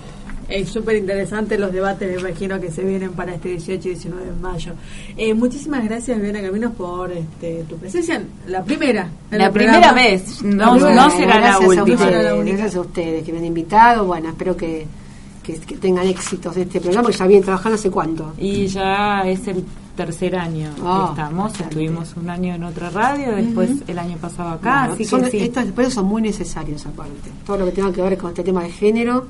Es súper interesante los debates, me imagino, que se vienen para este 18 y 19 de mayo. Eh, muchísimas gracias, Viviana Caminos, por este, tu presencia. La primera. La primera programa. vez, no, primera no será la gracias a última. ustedes, gracias a ustedes que me han invitado. Bueno, espero que, que, que tengan éxitos de este programa, que ya vienen trabajando hace cuánto. Y ya es el tercer año Ah, que estamos. bastante. Estuvimos un año en otra radio, después el año pasado acá. Bueno, así son- que sí. Estos espacios son muy necesarios aparte. Todo lo que tenga que ver con este tema de género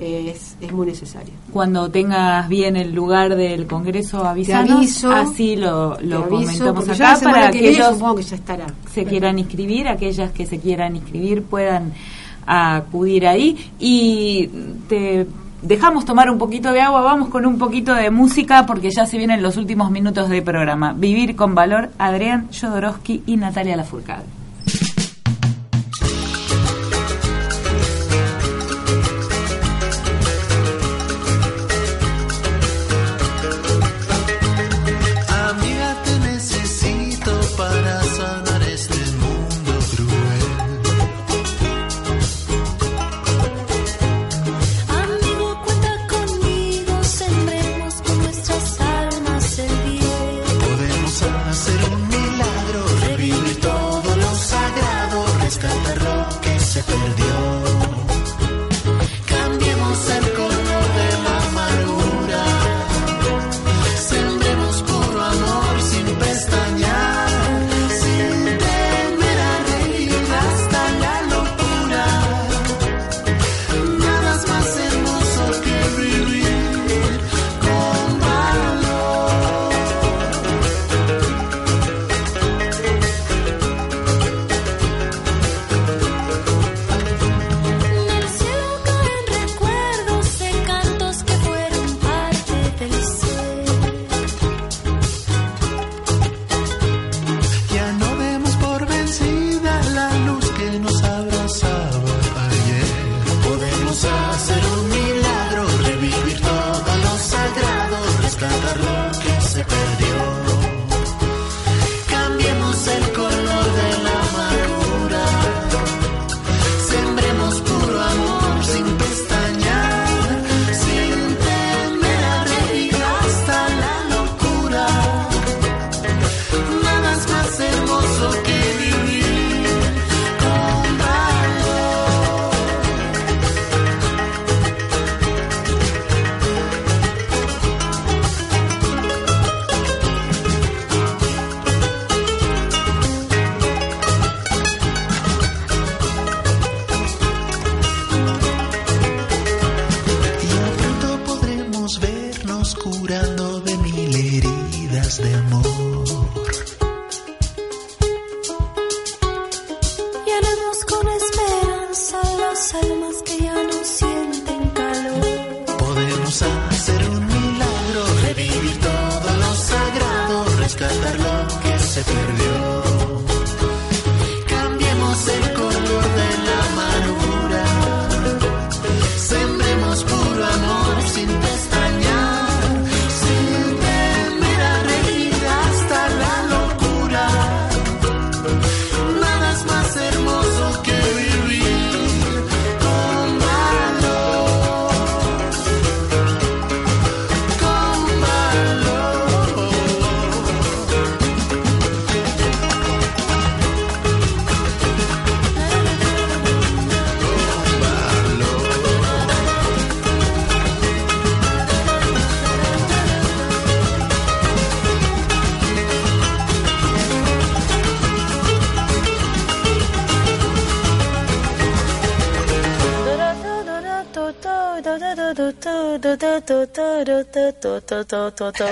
es, es muy necesario. Cuando tengas bien el lugar del Congreso, avisanos. aviso, así lo, lo aviso, comentamos acá para que que ellos supongo que ya estará. se quieran inscribir, aquellas que se quieran inscribir puedan acudir ahí y te dejamos tomar un poquito de agua, vamos con un poquito de música porque ya se vienen los últimos minutos de programa. Vivir con valor, Adrián Jodorowsky y Natalia Lafourcade.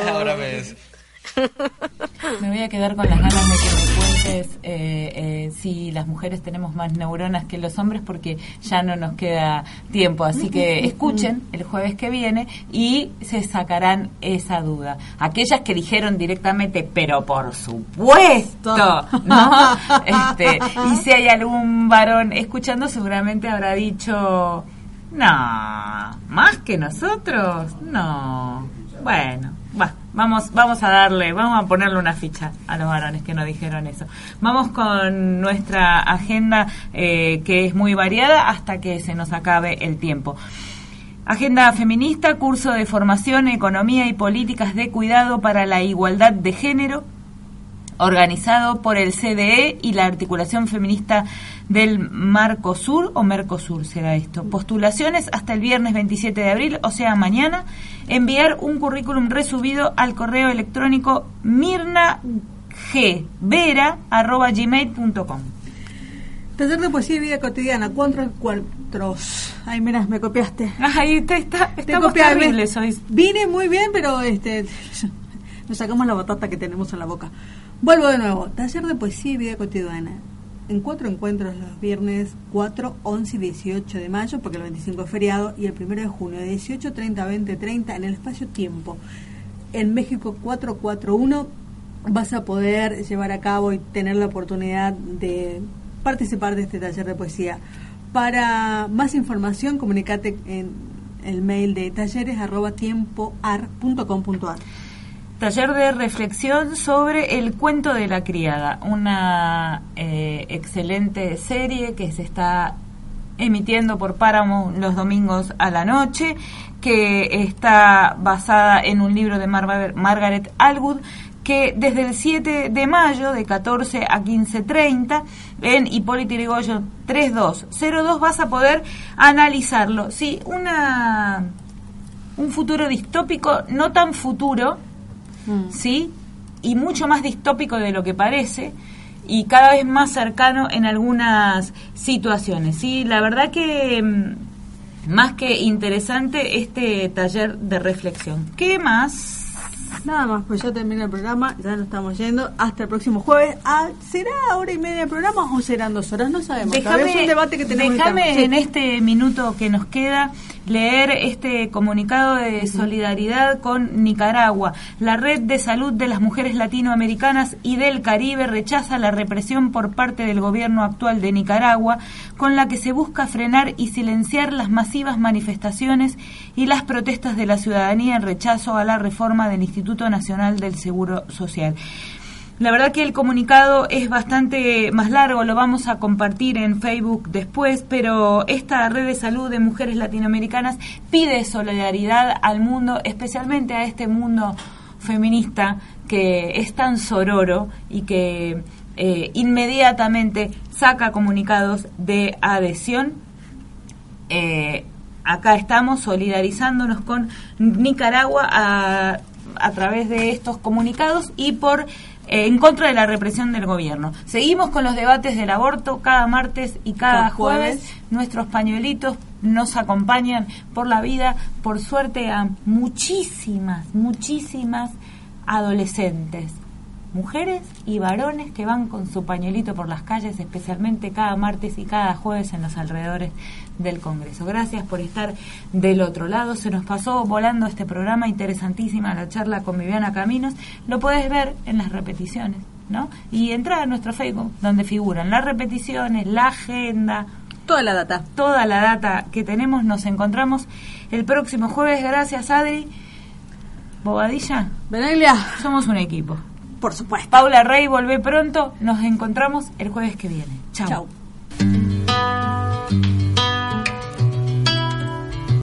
Ahora ves. [LAUGHS] Me voy a quedar con las ganas de que me cuentes eh, eh, si las mujeres tenemos más neuronas que los hombres porque ya no nos queda tiempo. Así que [LAUGHS] escuchen el jueves que viene y se sacarán esa duda. Aquellas que dijeron directamente, pero por supuesto, ¿no? [LAUGHS] Este, y si hay algún varón escuchando, seguramente habrá dicho, no, más que nosotros, no. Bueno, va, vamos, vamos a darle, vamos a ponerle una ficha a los varones que nos dijeron eso. Vamos con nuestra agenda eh, que es muy variada hasta que se nos acabe el tiempo. Agenda feminista, curso de formación, economía y políticas de cuidado para la igualdad de género, organizado por el CDE y la Articulación Feminista del Marcosur o Mercosur será esto. Postulaciones hasta el viernes 27 de abril, o sea, mañana. Enviar un currículum resubido al correo electrónico mirnagvera.gmail.com. Taller de poesía y vida cotidiana, cuatro encuentros. Ay, mira, me copiaste. Ahí está, está, Te estamos terribles hoy. Vine muy bien, pero este [LAUGHS] nos sacamos la batata que tenemos en la boca. Vuelvo de nuevo. Taller de poesía y vida cotidiana. En cuatro encuentros los viernes 4, 11 y 18 de mayo, porque el 25 es feriado, y el 1 de junio, de 18, 30, 20, 30, en el espacio tiempo. En México 441 vas a poder llevar a cabo y tener la oportunidad de participar de este taller de poesía. Para más información, comunicate en el mail de talleres arroba tiempoar.com.ar. Taller de reflexión sobre El cuento de la criada, una eh, excelente serie que se está emitiendo por Paramount los domingos a la noche, que está basada en un libro de Mar- Margaret Atwood, que desde el 7 de mayo, de 14 a 15.30, en Hipólito Yrigoyen 3202 vas a poder analizarlo. Sí, una, un futuro distópico, no tan futuro, ¿sí? Y mucho más distópico de lo que parece y cada vez más cercano en algunas situaciones, ¿sí? La verdad que mm, más que interesante este taller de reflexión. ¿Qué más? Nada más, pues ya termina el programa, ya nos estamos yendo. Hasta el próximo jueves. Ah, ¿Será hora y media el programa o serán dos horas? No sabemos. Es un debate que tenemos déjame. Sí. en este minuto que nos queda leer este comunicado de solidaridad con Nicaragua. La Red de Salud de las Mujeres Latinoamericanas y del Caribe rechaza la represión por parte del gobierno actual de Nicaragua, con la que se busca frenar y silenciar las masivas manifestaciones y las protestas de la ciudadanía en rechazo a la reforma del Instituto Nacional del Seguro Social. La verdad que el comunicado es bastante más largo, lo vamos a compartir en Facebook después, pero esta red de salud de mujeres latinoamericanas pide solidaridad al mundo, especialmente a este mundo feminista que es tan sororo y que eh, inmediatamente saca comunicados de adhesión. Eh, acá estamos solidarizándonos con Nicaragua a, a través de estos comunicados y por eh, en contra de la represión del gobierno. Seguimos con los debates del aborto cada martes y cada jueves. jueves. Nuestros pañuelitos nos acompañan por la vida, por suerte a muchísimas, muchísimas adolescentes, mujeres y varones que van con su pañuelito por las calles, especialmente cada martes y cada jueves en los alrededores del Congreso. Gracias por estar del otro lado. Se nos pasó volando este programa, interesantísima la charla con Viviana Caminos. Lo puedes ver en las repeticiones, ¿no? Y entrar a nuestro Facebook, donde figuran las repeticiones, la agenda, Toda la data. toda la data que tenemos. Nos encontramos el próximo jueves. Gracias, Adri. Bobadilla, Benelia, somos un equipo. Por supuesto. Paula Rey, volvé pronto. Nos encontramos el jueves que viene. Chao. Chau.